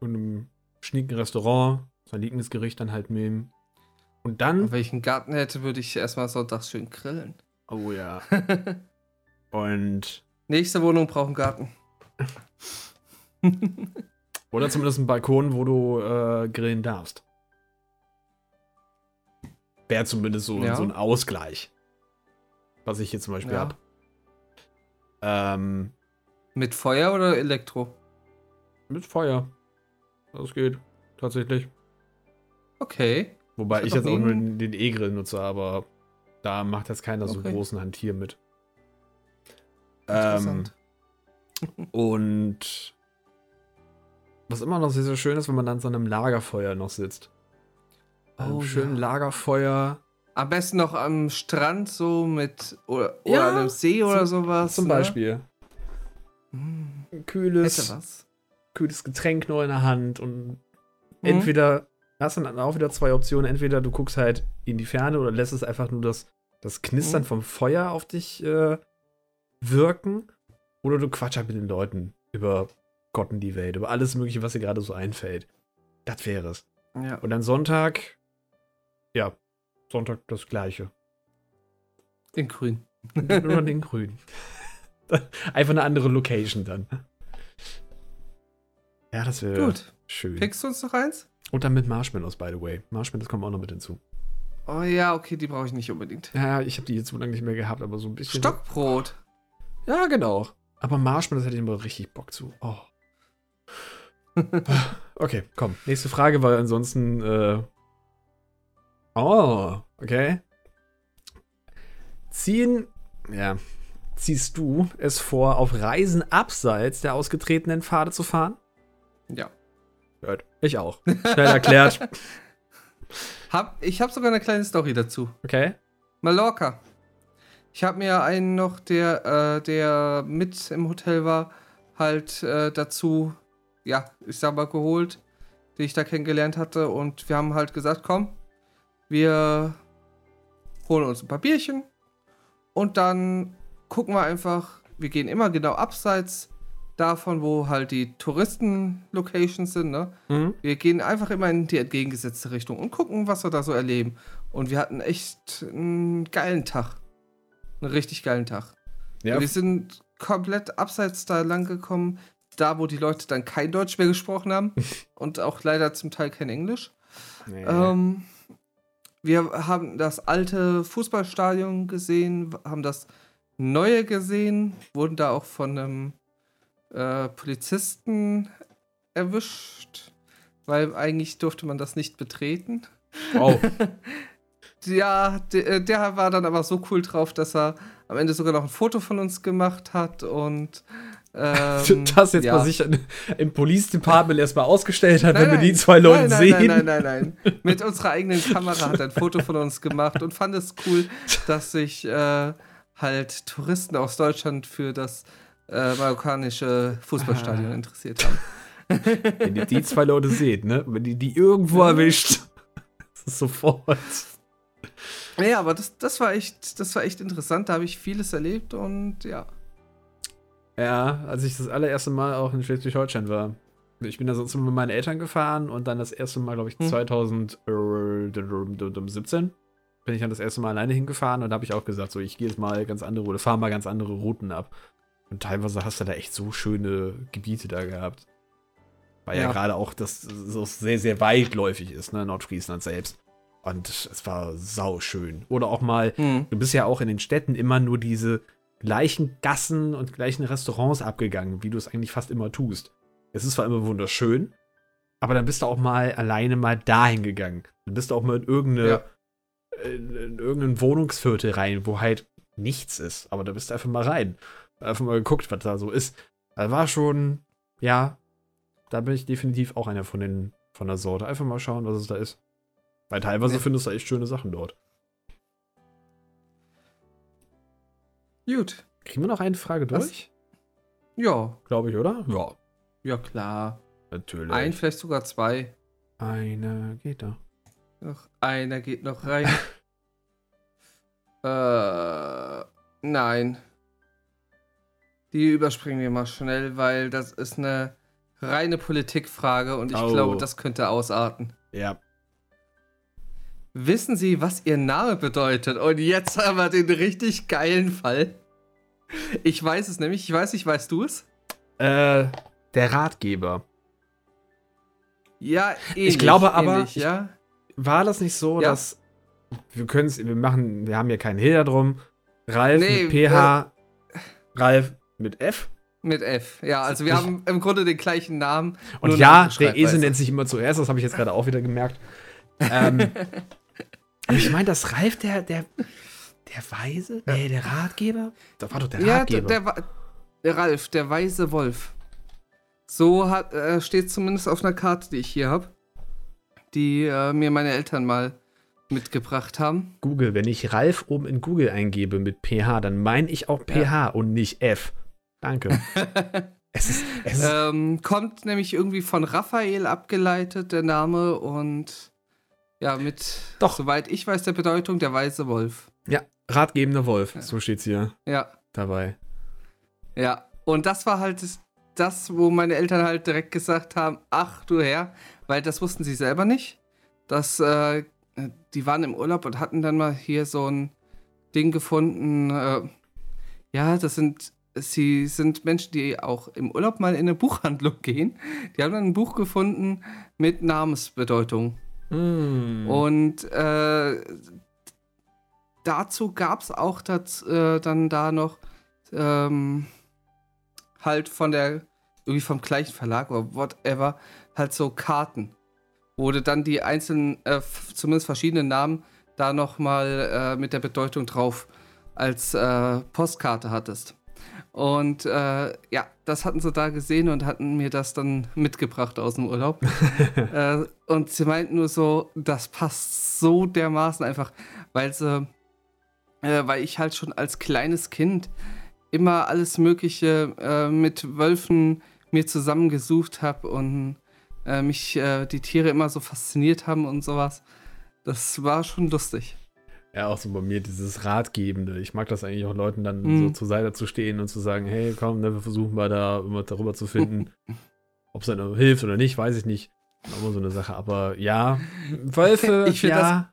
in einem schnieken Restaurant sein Lieblingsgericht dann halt nehmen. Und dann. Wenn ich einen Garten hätte, würde ich erstmal sonntags schön grillen. Oh ja. Und. Nächste Wohnung braucht einen Garten. Oder zumindest einen Balkon, wo du äh, grillen darfst. Wäre zumindest so, ja. so ein Ausgleich. Was ich hier zum Beispiel ja. habe. Ähm, mit Feuer oder Elektro? Mit Feuer. Das geht. Tatsächlich. Okay. Wobei ich, ich jetzt auch nur den E-Grill nutze, aber da macht jetzt keiner okay. so großen Hantier mit. Ähm, und was immer noch sehr, sehr schön ist, wenn man dann so einem Lagerfeuer noch sitzt. Oh, schönen ja. Lagerfeuer. Am besten noch am Strand so mit oder, ja, oder einem See oder sowas. Zum ne? Beispiel. Mm. Kühles. Kühles Getränk nur in der Hand und mhm. entweder hast du dann auch wieder zwei Optionen. Entweder du guckst halt in die Ferne oder lässt es einfach nur das, das Knistern mhm. vom Feuer auf dich äh, wirken. Oder du quatsch halt mit den Leuten über Gott und die Welt, über alles Mögliche, was dir gerade so einfällt. Das wäre es. Ja. Und dann Sonntag, ja, Sonntag das Gleiche. In grün. Nur den grün. Einfach eine andere Location dann. Ja, das wäre schön. Pickst du uns noch eins? Und dann mit Marshmallows, by the way. Marshmallows kommen auch noch mit hinzu. Oh ja, okay, die brauche ich nicht unbedingt. Ja, ich habe die jetzt so lange nicht mehr gehabt, aber so ein bisschen. Stockbrot. Ja, genau. Aber Marshmallows hätte ich immer richtig Bock zu. Oh. okay, komm. Nächste Frage, weil ansonsten. Äh oh, okay. Ziehen. Ja. Ziehst du es vor, auf Reisen abseits der ausgetretenen Pfade zu fahren? Ja. Gut. Ich auch. Schnell erklärt. hab, ich habe sogar eine kleine Story dazu. Okay. Mallorca. Ich habe mir einen noch, der, äh, der mit im Hotel war, halt äh, dazu, ja, ich sag mal, geholt, den ich da kennengelernt hatte. Und wir haben halt gesagt, komm, wir holen uns ein paar Bierchen und dann gucken wir einfach, wir gehen immer genau abseits davon, wo halt die Touristen-Locations sind. Ne? Mhm. Wir gehen einfach immer in die entgegengesetzte Richtung und gucken, was wir da so erleben. Und wir hatten echt einen geilen Tag. Einen richtig geilen Tag. Ja. Wir sind komplett abseits da lang gekommen, da wo die Leute dann kein Deutsch mehr gesprochen haben und auch leider zum Teil kein Englisch. Nee. Ähm, wir haben das alte Fußballstadion gesehen, haben das neue gesehen, wurden da auch von einem äh, Polizisten erwischt, weil eigentlich durfte man das nicht betreten. Oh. ja, der, äh, der, war dann aber so cool drauf, dass er am Ende sogar noch ein Foto von uns gemacht hat und ähm, das jetzt ja. mal sich im Police Department erstmal ausgestellt hat, nein, wenn nein, wir die zwei Leute nein, sehen. Nein, nein, nein, nein. Mit unserer eigenen Kamera hat er ein Foto von uns gemacht und fand es cool, dass sich äh, halt Touristen aus Deutschland für das äh, marokkanische Fußballstadion ah. interessiert haben. Wenn ihr die zwei Leute seht, ne? Wenn ihr die irgendwo erwischt, sofort. Ja, aber das, das war echt, das war echt interessant. Da habe ich vieles erlebt und ja. Ja, als ich das allererste Mal auch in Schleswig-Holstein war. Ich bin da sonst immer mit meinen Eltern gefahren und dann das erste Mal, glaube ich, hm. 2017 bin ich dann das erste Mal alleine hingefahren und da habe ich auch gesagt, so ich gehe jetzt mal ganz andere oder fahre mal ganz andere Routen ab. Und teilweise hast du da echt so schöne Gebiete da gehabt. Weil ja, ja gerade auch das so sehr, sehr weitläufig ist, ne, Nordfriesland selbst. Und es war sau schön. Oder auch mal, mhm. du bist ja auch in den Städten immer nur diese gleichen Gassen und gleichen Restaurants abgegangen, wie du es eigentlich fast immer tust. Es ist zwar immer wunderschön, aber dann bist du auch mal alleine mal dahin gegangen. Dann bist du auch mal in irgendeine, ja. in, in irgendein Wohnungsviertel rein, wo halt nichts ist. Aber da bist du einfach mal rein einfach mal geguckt, was da so ist. Da war schon, ja, da bin ich definitiv auch einer von den von der Sorte. Einfach mal schauen, was es da ist. Weil teilweise ja. findest du echt schöne Sachen dort. Gut. Kriegen wir noch eine Frage durch? Was? Ja. Glaube ich, oder? Ja. Ja, klar. Natürlich. Ein, vielleicht sogar zwei. Einer geht da. Noch einer geht noch rein. äh, nein. Die überspringen wir mal schnell, weil das ist eine reine Politikfrage und ich oh. glaube, das könnte ausarten. Ja. Wissen Sie, was Ihr Name bedeutet? Und jetzt haben wir den richtig geilen Fall. Ich weiß es nämlich. Ich weiß nicht, weißt du es? Äh, der Ratgeber. Ja, ähnlich, Ich glaube aber, ähnlich, ja? war das nicht so, ja. dass wir können es, wir machen, wir haben hier keinen Hehl drum. Ralf nee, mit PH, äh, Ralf mit F? Mit F, ja. Also wir ich, haben im Grunde den gleichen Namen. Und ja, der Esel nennt sich immer zuerst, das habe ich jetzt gerade auch wieder gemerkt. ähm, aber ich meine, das Ralf, der, der, der Weise? Ja. Nee, der Ratgeber? Da war doch der Ratgeber. Ja, der, der, der Ralf, der weise Wolf. So hat, äh, steht zumindest auf einer Karte, die ich hier habe, die äh, mir meine Eltern mal mitgebracht haben. Google, wenn ich Ralf oben in Google eingebe mit PH, dann meine ich auch PH ja. und nicht F. Danke. Es ist, es ähm, kommt nämlich irgendwie von Raphael abgeleitet, der Name, und ja, mit, Doch. soweit ich weiß, der Bedeutung der weiße Wolf. Ja, ratgebender Wolf, ja. so steht's hier. Ja. Dabei. Ja, und das war halt das, wo meine Eltern halt direkt gesagt haben: Ach du Herr, weil das wussten sie selber nicht. Dass äh, die waren im Urlaub und hatten dann mal hier so ein Ding gefunden. Äh, ja, das sind sie sind Menschen, die auch im Urlaub mal in eine Buchhandlung gehen. Die haben dann ein Buch gefunden mit Namensbedeutung. Mm. Und äh, dazu gab es auch das, äh, dann da noch ähm, halt von der, irgendwie vom gleichen Verlag oder whatever, halt so Karten, wo du dann die einzelnen, äh, zumindest verschiedenen Namen da nochmal äh, mit der Bedeutung drauf als äh, Postkarte hattest. Und äh, ja, das hatten sie da gesehen und hatten mir das dann mitgebracht aus dem Urlaub. äh, und sie meinten nur so, das passt so dermaßen einfach, weil sie, äh, weil ich halt schon als kleines Kind immer alles Mögliche äh, mit Wölfen mir zusammengesucht habe und äh, mich äh, die Tiere immer so fasziniert haben und sowas. Das war schon lustig. Ja, auch so bei mir dieses Ratgebende. Ich mag das eigentlich auch Leuten dann mm. so mhm. zur Seite zu stehen und zu sagen, hey, komm, ne, wir versuchen mal da immer darüber zu finden, ob es dann hilft oder nicht, weiß ich nicht. Immer so eine Sache. Aber ja, Wölfe, ich ja.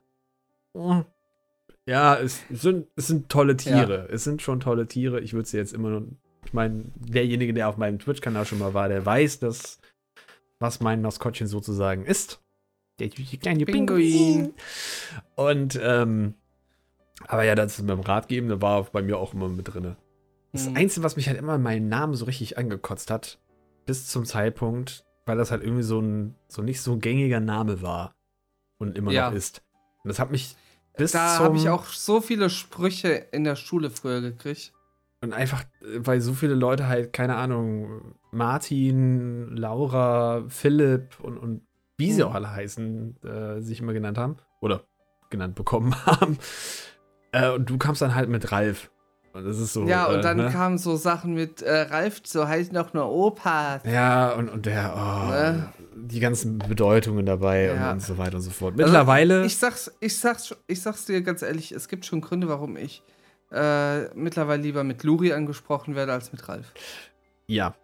Das ja, es sind, es sind tolle Tiere. Ja. Es sind schon tolle Tiere. Ich würde sie jetzt immer nur. Ich meine, derjenige, der auf meinem Twitch-Kanal schon mal war, der weiß, dass was mein Maskottchen sozusagen ist. Der kleine Pinguin. Und ähm, aber ja, das mit dem Ratgebende war bei mir auch immer mit drin. Das mhm. Einzige, was mich halt immer in meinen Namen so richtig angekotzt hat, bis zum Zeitpunkt, weil das halt irgendwie so ein so nicht so gängiger Name war und immer ja. noch ist. Und das hat mich bis Da habe ich auch so viele Sprüche in der Schule früher gekriegt. Und einfach, weil so viele Leute halt, keine Ahnung, Martin, Laura, Philipp und, und wie sie mhm. auch alle heißen, äh, sich immer genannt haben. Oder genannt bekommen haben. Äh, und du kamst dann halt mit Ralf. Und das ist so. Ja, und äh, dann ne? kamen so Sachen mit äh, Ralf, so heißt noch nur Opa. Ja, und, und der, oh, ne? die ganzen Bedeutungen dabei ja. und, und, so weiter und so fort. Also, Mittlerweile. Also ich, sag's, ich, sag's, ich sag's dir ganz ehrlich, es gibt schon Gründe, warum ich äh, mittlerweile lieber mit Luri angesprochen werde als mit Ralf. Ja.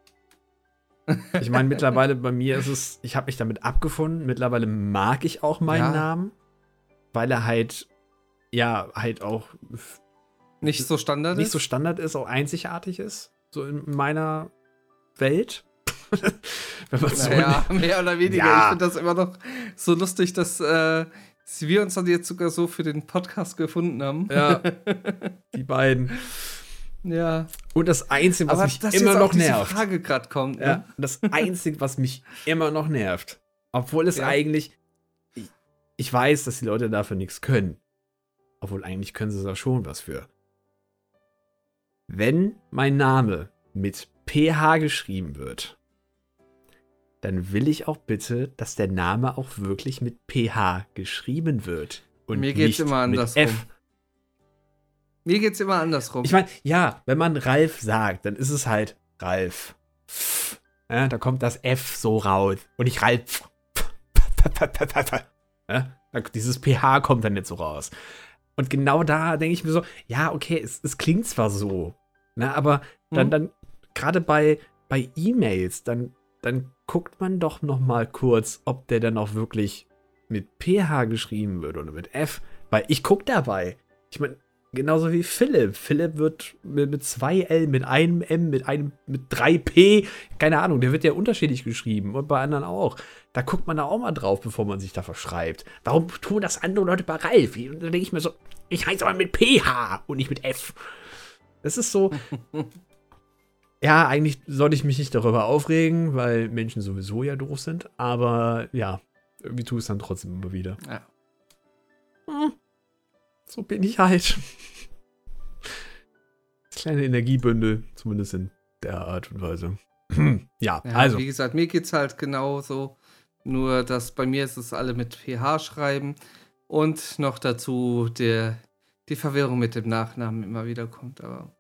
Ich meine, mittlerweile bei mir ist es, ich habe mich damit abgefunden. Mittlerweile mag ich auch meinen ja. Namen, weil er halt ja, halt auch nicht so Standard nicht ist. so Standard ist, auch einzigartig ist. So in meiner Welt. Wenn man so naja, mehr oder weniger. Ja. Ich finde das immer noch so lustig, dass äh, wir uns dann jetzt sogar so für den Podcast gefunden haben. Ja. die beiden. Ja. Und das Einzige, was Aber mich immer noch nervt. Frage gerade kommt. Ne? Ja, das Einzige, was mich immer noch nervt. Obwohl es ja. eigentlich. Ich, ich weiß, dass die Leute dafür nichts können. Obwohl eigentlich können sie da schon was für. Wenn mein Name mit PH geschrieben wird, dann will ich auch bitte, dass der Name auch wirklich mit PH geschrieben wird. Und Mir geht's nicht immer andersrum. Mit F. Mir geht's immer andersrum. Ich meine, ja, wenn man Ralf sagt, dann ist es halt Ralf. Ja, da kommt das F so raus. Und nicht Ralf. Ja, dieses PH kommt dann nicht so raus. Und genau da denke ich mir so, ja, okay, es, es klingt zwar so, ne, aber dann, mhm. dann gerade bei, bei E-Mails, dann, dann guckt man doch noch mal kurz, ob der dann auch wirklich mit PH geschrieben wird oder mit F, weil ich gucke dabei. Ich meine, genauso wie Philipp. Philipp wird mit, mit zwei L, mit einem M, mit einem, mit drei P, keine Ahnung, der wird ja unterschiedlich geschrieben und bei anderen auch. Da guckt man da auch mal drauf, bevor man sich da verschreibt. Warum tun das andere Leute bei Ralf? Und da denke ich mir so, ich heiße aber mit PH und nicht mit F. Das ist so. ja, eigentlich sollte ich mich nicht darüber aufregen, weil Menschen sowieso ja doof sind. Aber ja, irgendwie tue ich es dann trotzdem immer wieder. Ja. So bin ich halt. Das kleine Energiebündel, zumindest in der Art und Weise. ja, ja, also. Wie gesagt, mir geht es halt genauso. Nur, dass bei mir ist es alle mit PH schreiben und noch dazu der, die Verwirrung mit dem Nachnamen immer wieder kommt. Aber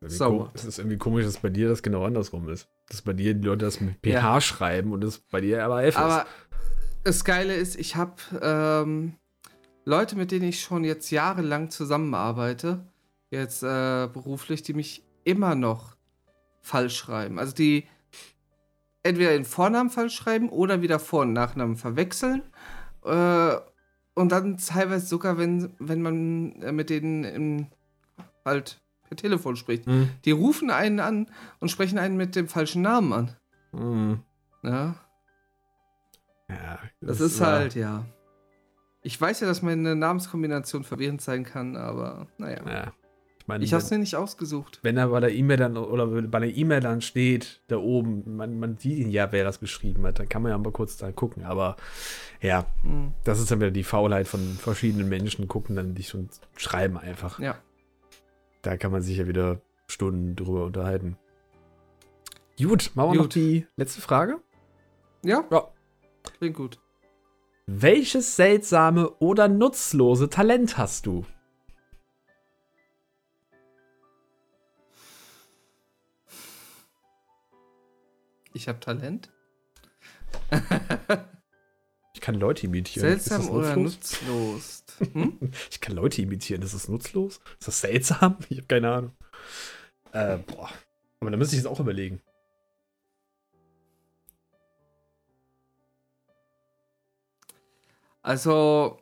sauer. Es ist irgendwie komisch, dass bei dir das genau andersrum ist. Dass bei dir die Leute das mit PH ja. schreiben und das bei dir aber F ist. Aber das Geile ist, ich habe ähm, Leute, mit denen ich schon jetzt jahrelang zusammenarbeite, jetzt äh, beruflich, die mich immer noch falsch schreiben. Also die entweder den Vornamen falsch schreiben oder wieder Vor- und Nachnamen verwechseln. Äh, und dann teilweise sogar, wenn, wenn man äh, mit denen im, halt per Telefon spricht. Mhm. Die rufen einen an und sprechen einen mit dem falschen Namen an. Mhm. Ja. Ja. Das, das ist halt, ja. Ich weiß ja, dass meine Namenskombination verwirrend sein kann, aber naja. Ja. Ich, mein, ich habe es mir nicht ausgesucht. Wenn er bei der E-Mail dann oder bei der E-Mail dann steht, da oben, man, man sieht ihn ja, wer das geschrieben hat, dann kann man ja mal kurz da gucken. Aber ja, mhm. das ist dann wieder die Faulheit von verschiedenen Menschen, gucken dann dich und schreiben einfach. Ja. Da kann man sich ja wieder Stunden drüber unterhalten. Gut, machen wir gut. noch die letzte Frage? Ja? Ja. Klingt gut. Welches seltsame oder nutzlose Talent hast du? Ich habe Talent. ich kann Leute imitieren. Seltsam oder nutzlos? Hm? ich kann Leute imitieren. Ist das nutzlos? Ist das seltsam? Ich habe keine Ahnung. Äh, boah. Aber da müsste ich es auch überlegen. Also,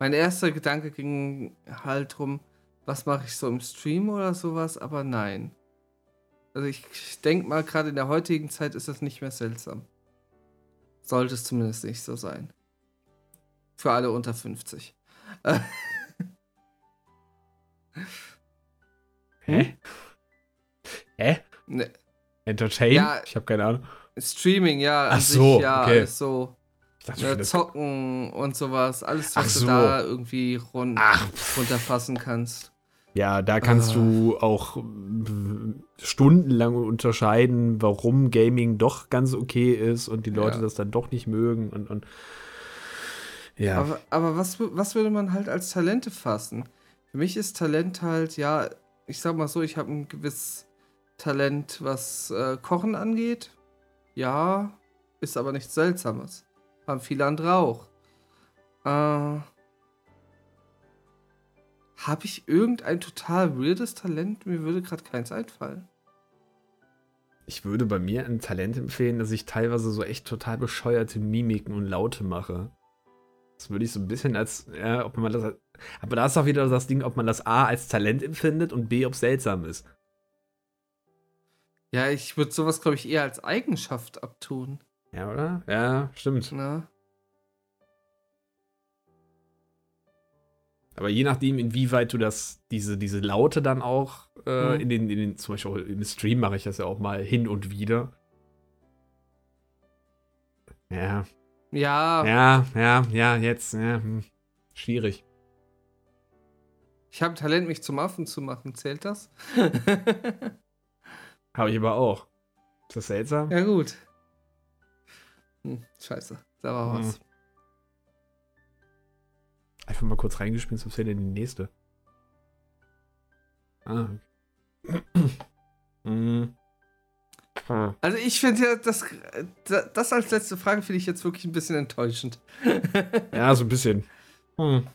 mein erster Gedanke ging halt drum, was mache ich so im Stream oder sowas, aber nein. Also ich, ich denke mal, gerade in der heutigen Zeit ist das nicht mehr seltsam. Sollte es zumindest nicht so sein. Für alle unter 50. Hä? Hä? Ne. Entertain? Ja, ich habe keine Ahnung. Streaming, ja. Ach so, sich, ja, okay. so dachte, ne, Zocken und sowas. Alles, was so. du da irgendwie run Ach, runterfassen kannst. Ja, da kannst ah. du auch äh, stundenlang unterscheiden, warum Gaming doch ganz okay ist und die Leute ja. das dann doch nicht mögen und, und ja. Aber, aber was, was würde man halt als Talente fassen? Für mich ist Talent halt, ja, ich sag mal so, ich habe ein gewisses Talent, was äh, Kochen angeht. Ja, ist aber nichts Seltsames. Haben viele andere auch. Äh, Habe ich irgendein total weirdes Talent? Mir würde gerade keins einfallen. Ich würde bei mir ein Talent empfehlen, dass ich teilweise so echt total bescheuerte Mimiken und Laute mache. Das würde ich so ein bisschen als, ja, ob man das, aber da ist auch wieder das Ding, ob man das A als Talent empfindet und B, ob es seltsam ist. Ja, ich würde sowas, glaube ich, eher als Eigenschaft abtun. Ja, oder? Ja, stimmt. Na? Aber je nachdem, inwieweit du das, diese, diese Laute dann auch äh, mhm. in, den, in den, zum Beispiel im Stream mache ich das ja auch mal hin und wieder. Ja. Ja. Ja, ja, ja, jetzt, ja, hm. schwierig. Ich habe Talent, mich zum Affen zu machen. Zählt das? habe ich aber auch. Ist das seltsam? Ja, gut. Hm, scheiße, da war hm. was. Einfach mal kurz reingespielt, sonst wäre denn die nächste. Ah. mhm. Also ich finde ja, das, das als letzte Frage finde ich jetzt wirklich ein bisschen enttäuschend. ja, so ein bisschen. Hm.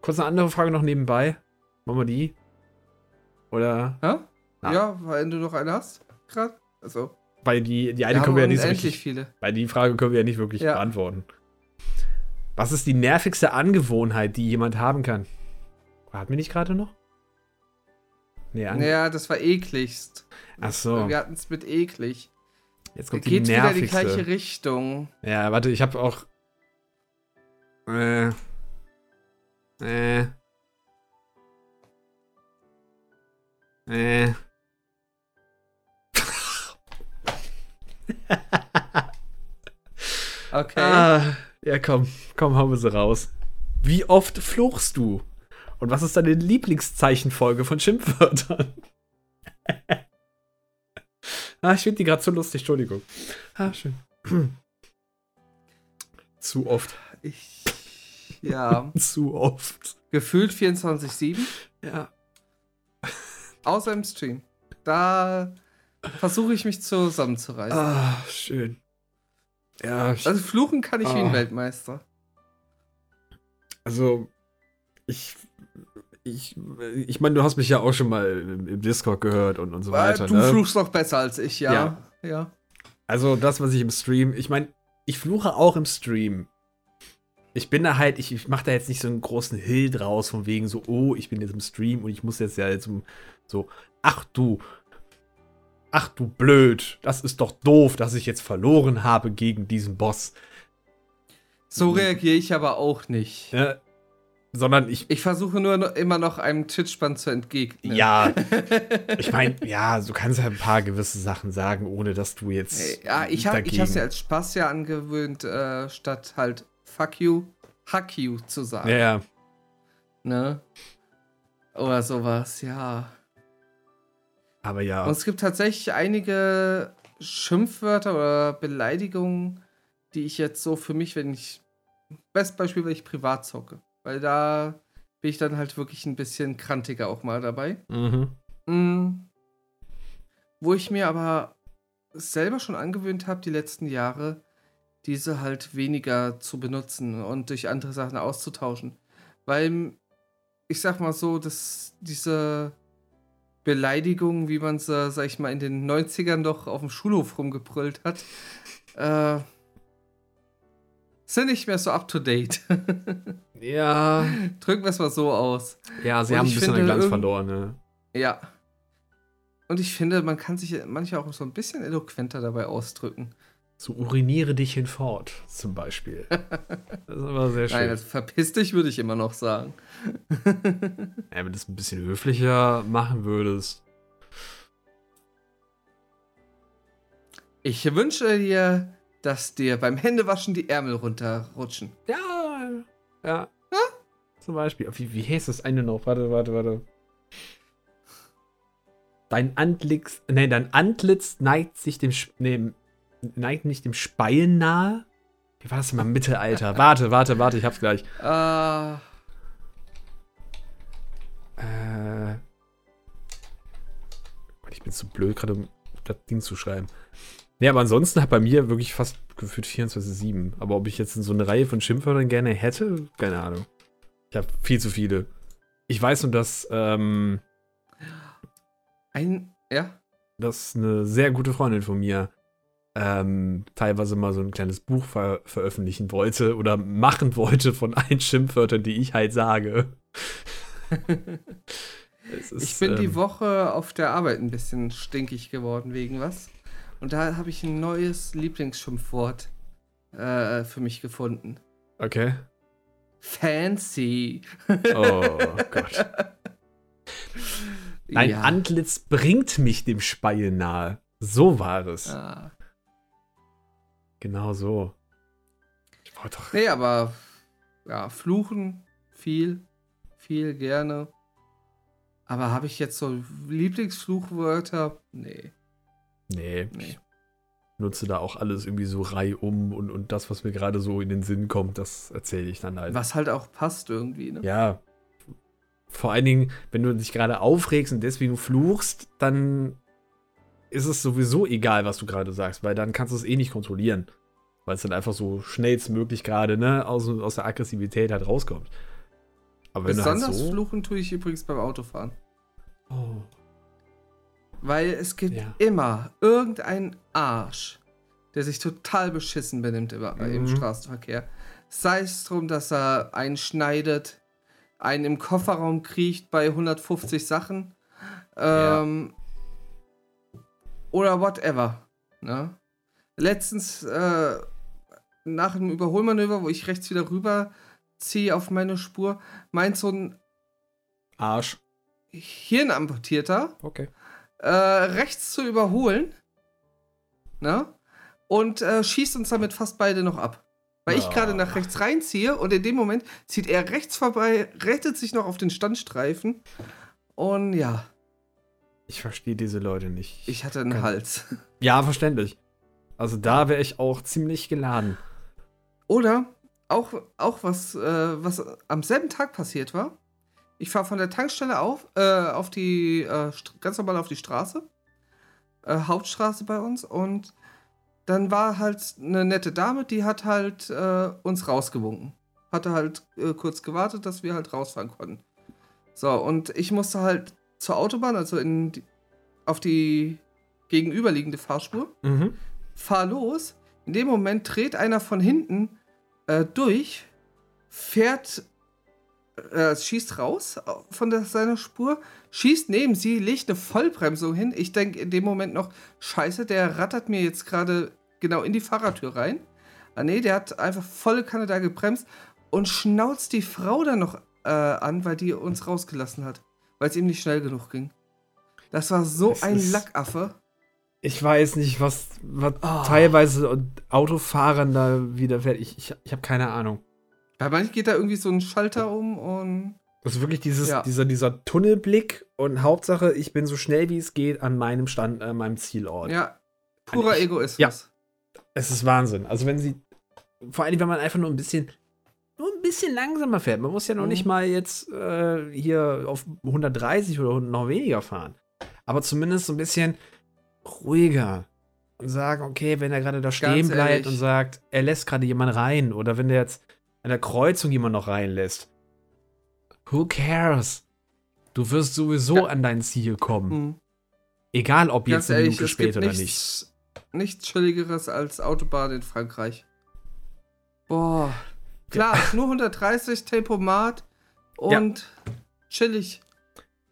Kurz eine andere Frage noch nebenbei. Machen wir die? Oder? Ja, ja wenn du noch eine hast, gerade. Also. Weil die, die eine können wir ja nicht so richtig. Viele. Weil die Frage können wir ja nicht wirklich ja. beantworten. Was ist die nervigste Angewohnheit, die jemand haben kann? Hatten wir nicht gerade noch? Nee, naja, das war ekligst. Ach so. Wir hatten es mit eklig. Jetzt kommt Geht die nervigste. wieder die gleiche Richtung. Ja, warte, ich habe auch. Äh. Äh. Äh. okay. Ah. Ja, komm, komm, hauen wir sie raus. Wie oft fluchst du? Und was ist deine Lieblingszeichenfolge von Schimpfwörtern? ah, ich finde die gerade so lustig, Entschuldigung. Ah, schön. Zu oft. Ich. Ja. Zu oft. Gefühlt 24-7. Ja. Außer im Stream. Da versuche ich mich zusammenzureißen. Ah, schön. Ja. Also fluchen kann ich ah. wie ein ah. Weltmeister. Also, ich. Ich, ich meine, du hast mich ja auch schon mal im, Discord gehört und, und so weiter. Du ne? fluchst noch besser als ich, ja. ja. ja. Also, das, was ich im Stream. Ich meine, ich fluche auch im Stream. Ich bin da halt, ich, ich mache da jetzt nicht so einen großen Hill draus, von wegen so, oh, ich bin jetzt im Stream und ich muss jetzt ja jetzt so, ach du, ach du blöd, das ist doch doof, dass ich jetzt verloren habe gegen diesen Boss. So reagiere ich aber auch nicht. Ja, sondern ich. Ich versuche nur noch, immer noch einem Twitch-Bann zu entgegnen. Ja. ich meine, ja, du kannst ja ein paar gewisse Sachen sagen, ohne dass du jetzt. Ja, ich habe es ja als Spaß ja angewöhnt, äh, statt halt fuck you, huck you zu sagen. Ja, ja. Ne? Oder sowas, ja. Aber ja. Und es gibt tatsächlich einige Schimpfwörter oder Beleidigungen, die ich jetzt so für mich, wenn ich. Best Beispiel, wenn ich privat zocke. Weil da bin ich dann halt wirklich ein bisschen krantiger auch mal dabei. Mhm. Mhm. Wo ich mir aber selber schon angewöhnt habe, die letzten Jahre, diese halt weniger zu benutzen und durch andere Sachen auszutauschen. Weil, ich sag mal so, dass diese Beleidigungen, wie man sie, sag ich mal, in den 90ern doch auf dem Schulhof rumgebrüllt hat, äh, sind nicht mehr so up to date. ja. Drücken wir es mal so aus. Ja, sie Und haben ein bisschen den Glanz verloren, ne? Ja. Und ich finde, man kann sich manchmal auch so ein bisschen eloquenter dabei ausdrücken. So uriniere dich hinfort, zum Beispiel. Das ist aber sehr schön. Nein, also verpiss dich, würde ich immer noch sagen. ja, wenn du es ein bisschen höflicher machen würdest. Ich wünsche dir, dass dir beim Händewaschen die Ärmel runterrutschen. Ja, ja. ja? Zum Beispiel. Wie, wie heißt das eine noch? Warte, warte, warte. Dein Antlitz, nee, dein Antlitz neigt sich dem, nee, neigt nicht dem Speien nahe. Wie war das immer im Mittelalter? warte, warte, warte, ich hab's gleich. Uh. Äh. Ich bin zu blöd, gerade um das Ding zu schreiben. Nee, aber ansonsten hat bei mir wirklich fast gefühlt 24-7. Aber ob ich jetzt so eine Reihe von Schimpfwörtern gerne hätte, keine Ahnung. Ich habe viel zu viele. Ich weiß nur, dass, ähm, Ein, ja? Dass eine sehr gute Freundin von mir ähm, teilweise mal so ein kleines Buch ver veröffentlichen wollte oder machen wollte von allen Schimpfwörtern, die ich halt sage. ist, ich bin ähm, die Woche auf der Arbeit ein bisschen stinkig geworden wegen was. Und da habe ich ein neues Lieblingsschimpfwort äh, für mich gefunden. Okay. Fancy. Oh Gott. Dein ja. Antlitz bringt mich dem Speil nahe. So war es. Ah. Genau so. Ich wollte doch. Nee, aber ja, fluchen viel, viel gerne. Aber habe ich jetzt so Lieblingsfluchwörter? Nee. Nee, nee. Ich nutze da auch alles irgendwie so reihum und, und das, was mir gerade so in den Sinn kommt, das erzähle ich dann halt. Was halt auch passt irgendwie, ne? Ja. Vor allen Dingen, wenn du dich gerade aufregst und deswegen fluchst, dann ist es sowieso egal, was du gerade sagst, weil dann kannst du es eh nicht kontrollieren. Weil es dann einfach so schnellstmöglich gerade, ne, aus, aus der Aggressivität halt rauskommt. Aber wenn Besonders halt so fluchen tue ich übrigens beim Autofahren. Oh. Weil es gibt ja. immer irgendeinen Arsch, der sich total beschissen benimmt im, mhm. im Straßenverkehr. Sei es darum, dass er einen schneidet, einen im Kofferraum kriecht bei 150 Sachen. Ähm, ja. Oder whatever. Ne? Letztens äh, nach einem Überholmanöver, wo ich rechts wieder rüber ziehe auf meine Spur, meint so ein Arsch. Hirnamputierter. Okay äh, rechts zu überholen. Ne? Und äh, schießt uns damit fast beide noch ab. Weil oh. ich gerade nach rechts reinziehe und in dem Moment zieht er rechts vorbei, rettet sich noch auf den Standstreifen. Und ja. Ich verstehe diese Leute nicht. Ich hatte einen Kann. Hals. Ja, verständlich. Also da wäre ich auch ziemlich geladen. Oder auch, auch was, äh, was am selben Tag passiert war. Ich fahre von der Tankstelle auf, äh, auf die, äh, ganz normal auf die Straße. Äh, Hauptstraße bei uns. Und dann war halt eine nette Dame, die hat halt äh, uns rausgewunken. Hatte halt äh, kurz gewartet, dass wir halt rausfahren konnten. So, und ich musste halt zur Autobahn, also in die, auf die gegenüberliegende Fahrspur. Mhm. Fahr los. In dem Moment dreht einer von hinten äh, durch, fährt, äh, schießt raus von der, seiner Spur, schießt neben sie, legt eine Vollbremsung hin. Ich denke in dem Moment noch, scheiße, der rattert mir jetzt gerade genau in die Fahrradtür rein. Ah nee, der hat einfach volle Kanne da gebremst und schnauzt die Frau dann noch äh, an, weil die uns rausgelassen hat. Weil es ihm nicht schnell genug ging. Das war so das ein Lackaffe. Ich weiß nicht, was, was oh. teilweise Autofahrern da widerfährt. Ich, ich, ich habe keine Ahnung. Ja, manchmal geht da irgendwie so ein Schalter um und. Das ist wirklich dieses, ja. dieser, dieser Tunnelblick und Hauptsache, ich bin so schnell wie es geht an meinem Stand, an meinem Zielort. Ja, purer Egoismus. Ja, es ist Wahnsinn. Also wenn sie, vor allem wenn man einfach nur ein bisschen, nur ein bisschen langsamer fährt. Man muss ja noch mhm. nicht mal jetzt äh, hier auf 130 oder noch weniger fahren. Aber zumindest so ein bisschen ruhiger und sagen, okay, wenn er gerade da stehen bleibt und sagt, er lässt gerade jemanden rein oder wenn der jetzt an der Kreuzung jemand noch reinlässt. Who cares? Du wirst sowieso ja. an dein Ziel kommen. Mhm. Egal, ob Ganz jetzt eine Minute später oder nicht. Nichts Chilligeres als Autobahn in Frankreich. Boah. Klar, ja. nur 130 Tempomat und ja. chillig.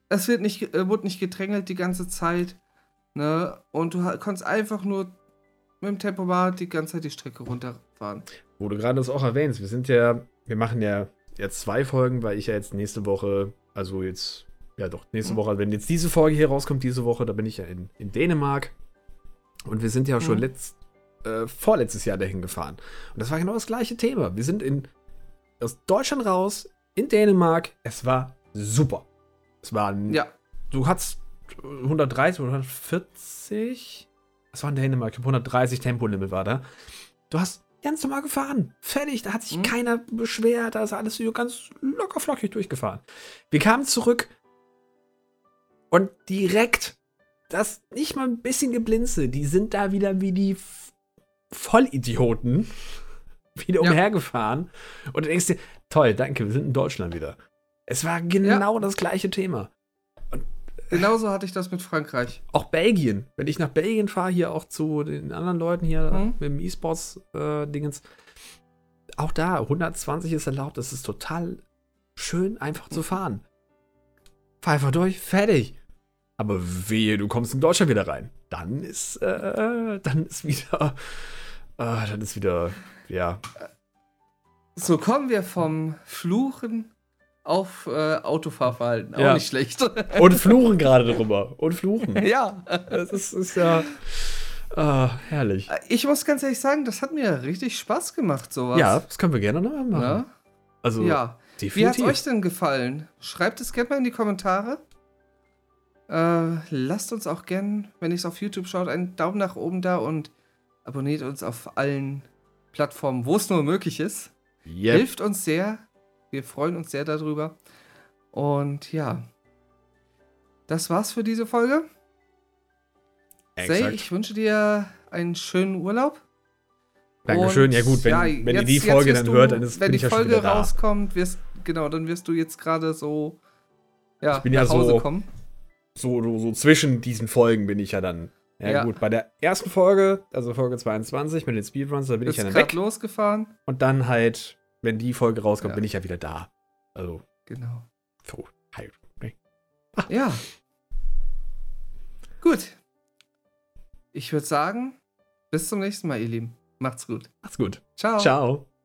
Es wird nicht, äh, wurde nicht gedrängelt die ganze Zeit. Ne? Und du konntest einfach nur mit dem Tempomat die ganze Zeit die Strecke runterfahren. Wo du gerade das auch erwähnst, wir sind ja, wir machen ja jetzt zwei Folgen, weil ich ja jetzt nächste Woche, also jetzt, ja doch, nächste mhm. Woche, wenn jetzt diese Folge hier rauskommt, diese Woche, da bin ich ja in, in Dänemark. Und wir sind ja schon mhm. letzt, äh, vorletztes Jahr dahin gefahren. Und das war genau das gleiche Thema. Wir sind in, aus Deutschland raus, in Dänemark. Es war super. Es war, ja. du hattest 130 oder 140. Was war in Dänemark? Ich 130 Tempolimit war da. Du hast ganz normal gefahren. Fertig, da hat sich mhm. keiner beschwert, da ist alles ganz locker flockig durchgefahren. Wir kamen zurück und direkt das nicht mal ein bisschen geblinze, die sind da wieder wie die Vollidioten wieder ja. umhergefahren. Und du denkst dir, toll, danke, wir sind in Deutschland wieder. Es war genau ja. das gleiche Thema. Und Genauso hatte ich das mit Frankreich. Auch Belgien. Wenn ich nach Belgien fahre, hier auch zu den anderen Leuten hier mhm. mit dem E-Sports-Dingens, äh, auch da 120 ist erlaubt. Das ist total schön, einfach zu fahren. Fahr einfach durch, fertig. Aber wehe, du kommst in Deutschland wieder rein. Dann ist, äh, dann ist wieder, äh, dann ist wieder, ja. So kommen wir vom Fluchen auf äh, Autofahrverhalten. Auch ja. nicht schlecht. Und fluchen gerade drüber. Und fluchen. ja. Das ist, ist ja äh, herrlich. Ich muss ganz ehrlich sagen, das hat mir richtig Spaß gemacht, sowas. Ja, das können wir gerne noch machen. Ja. Also, ja. Definitiv. Wie hat es euch denn gefallen? Schreibt es gerne mal in die Kommentare. Äh, lasst uns auch gern, wenn ihr es auf YouTube schaut, einen Daumen nach oben da und abonniert uns auf allen Plattformen, wo es nur möglich ist. Yep. Hilft uns sehr. Wir freuen uns sehr darüber. Und ja, das war's für diese Folge. Exakt. Say, ich wünsche dir einen schönen Urlaub. Dankeschön. Und, ja gut, wenn, ja, wenn jetzt, ihr die Folge dann du, hört, dann ist Wenn die Folge rauskommt, wirst, genau, dann wirst du jetzt gerade so ja, ich bin nach ja Hause so, kommen so, so zwischen diesen Folgen bin ich ja dann. Ja, ja, gut, bei der ersten Folge, also Folge 22 mit den Speedruns, da bin Bist ich ja dann weg. losgefahren. Und dann halt, wenn die Folge rauskommt, ja. bin ich ja wieder da. Also. Genau. So, hi. Okay. Ja. Gut. Ich würde sagen, bis zum nächsten Mal, ihr Lieben. Macht's gut. Macht's gut. Ciao. Ciao.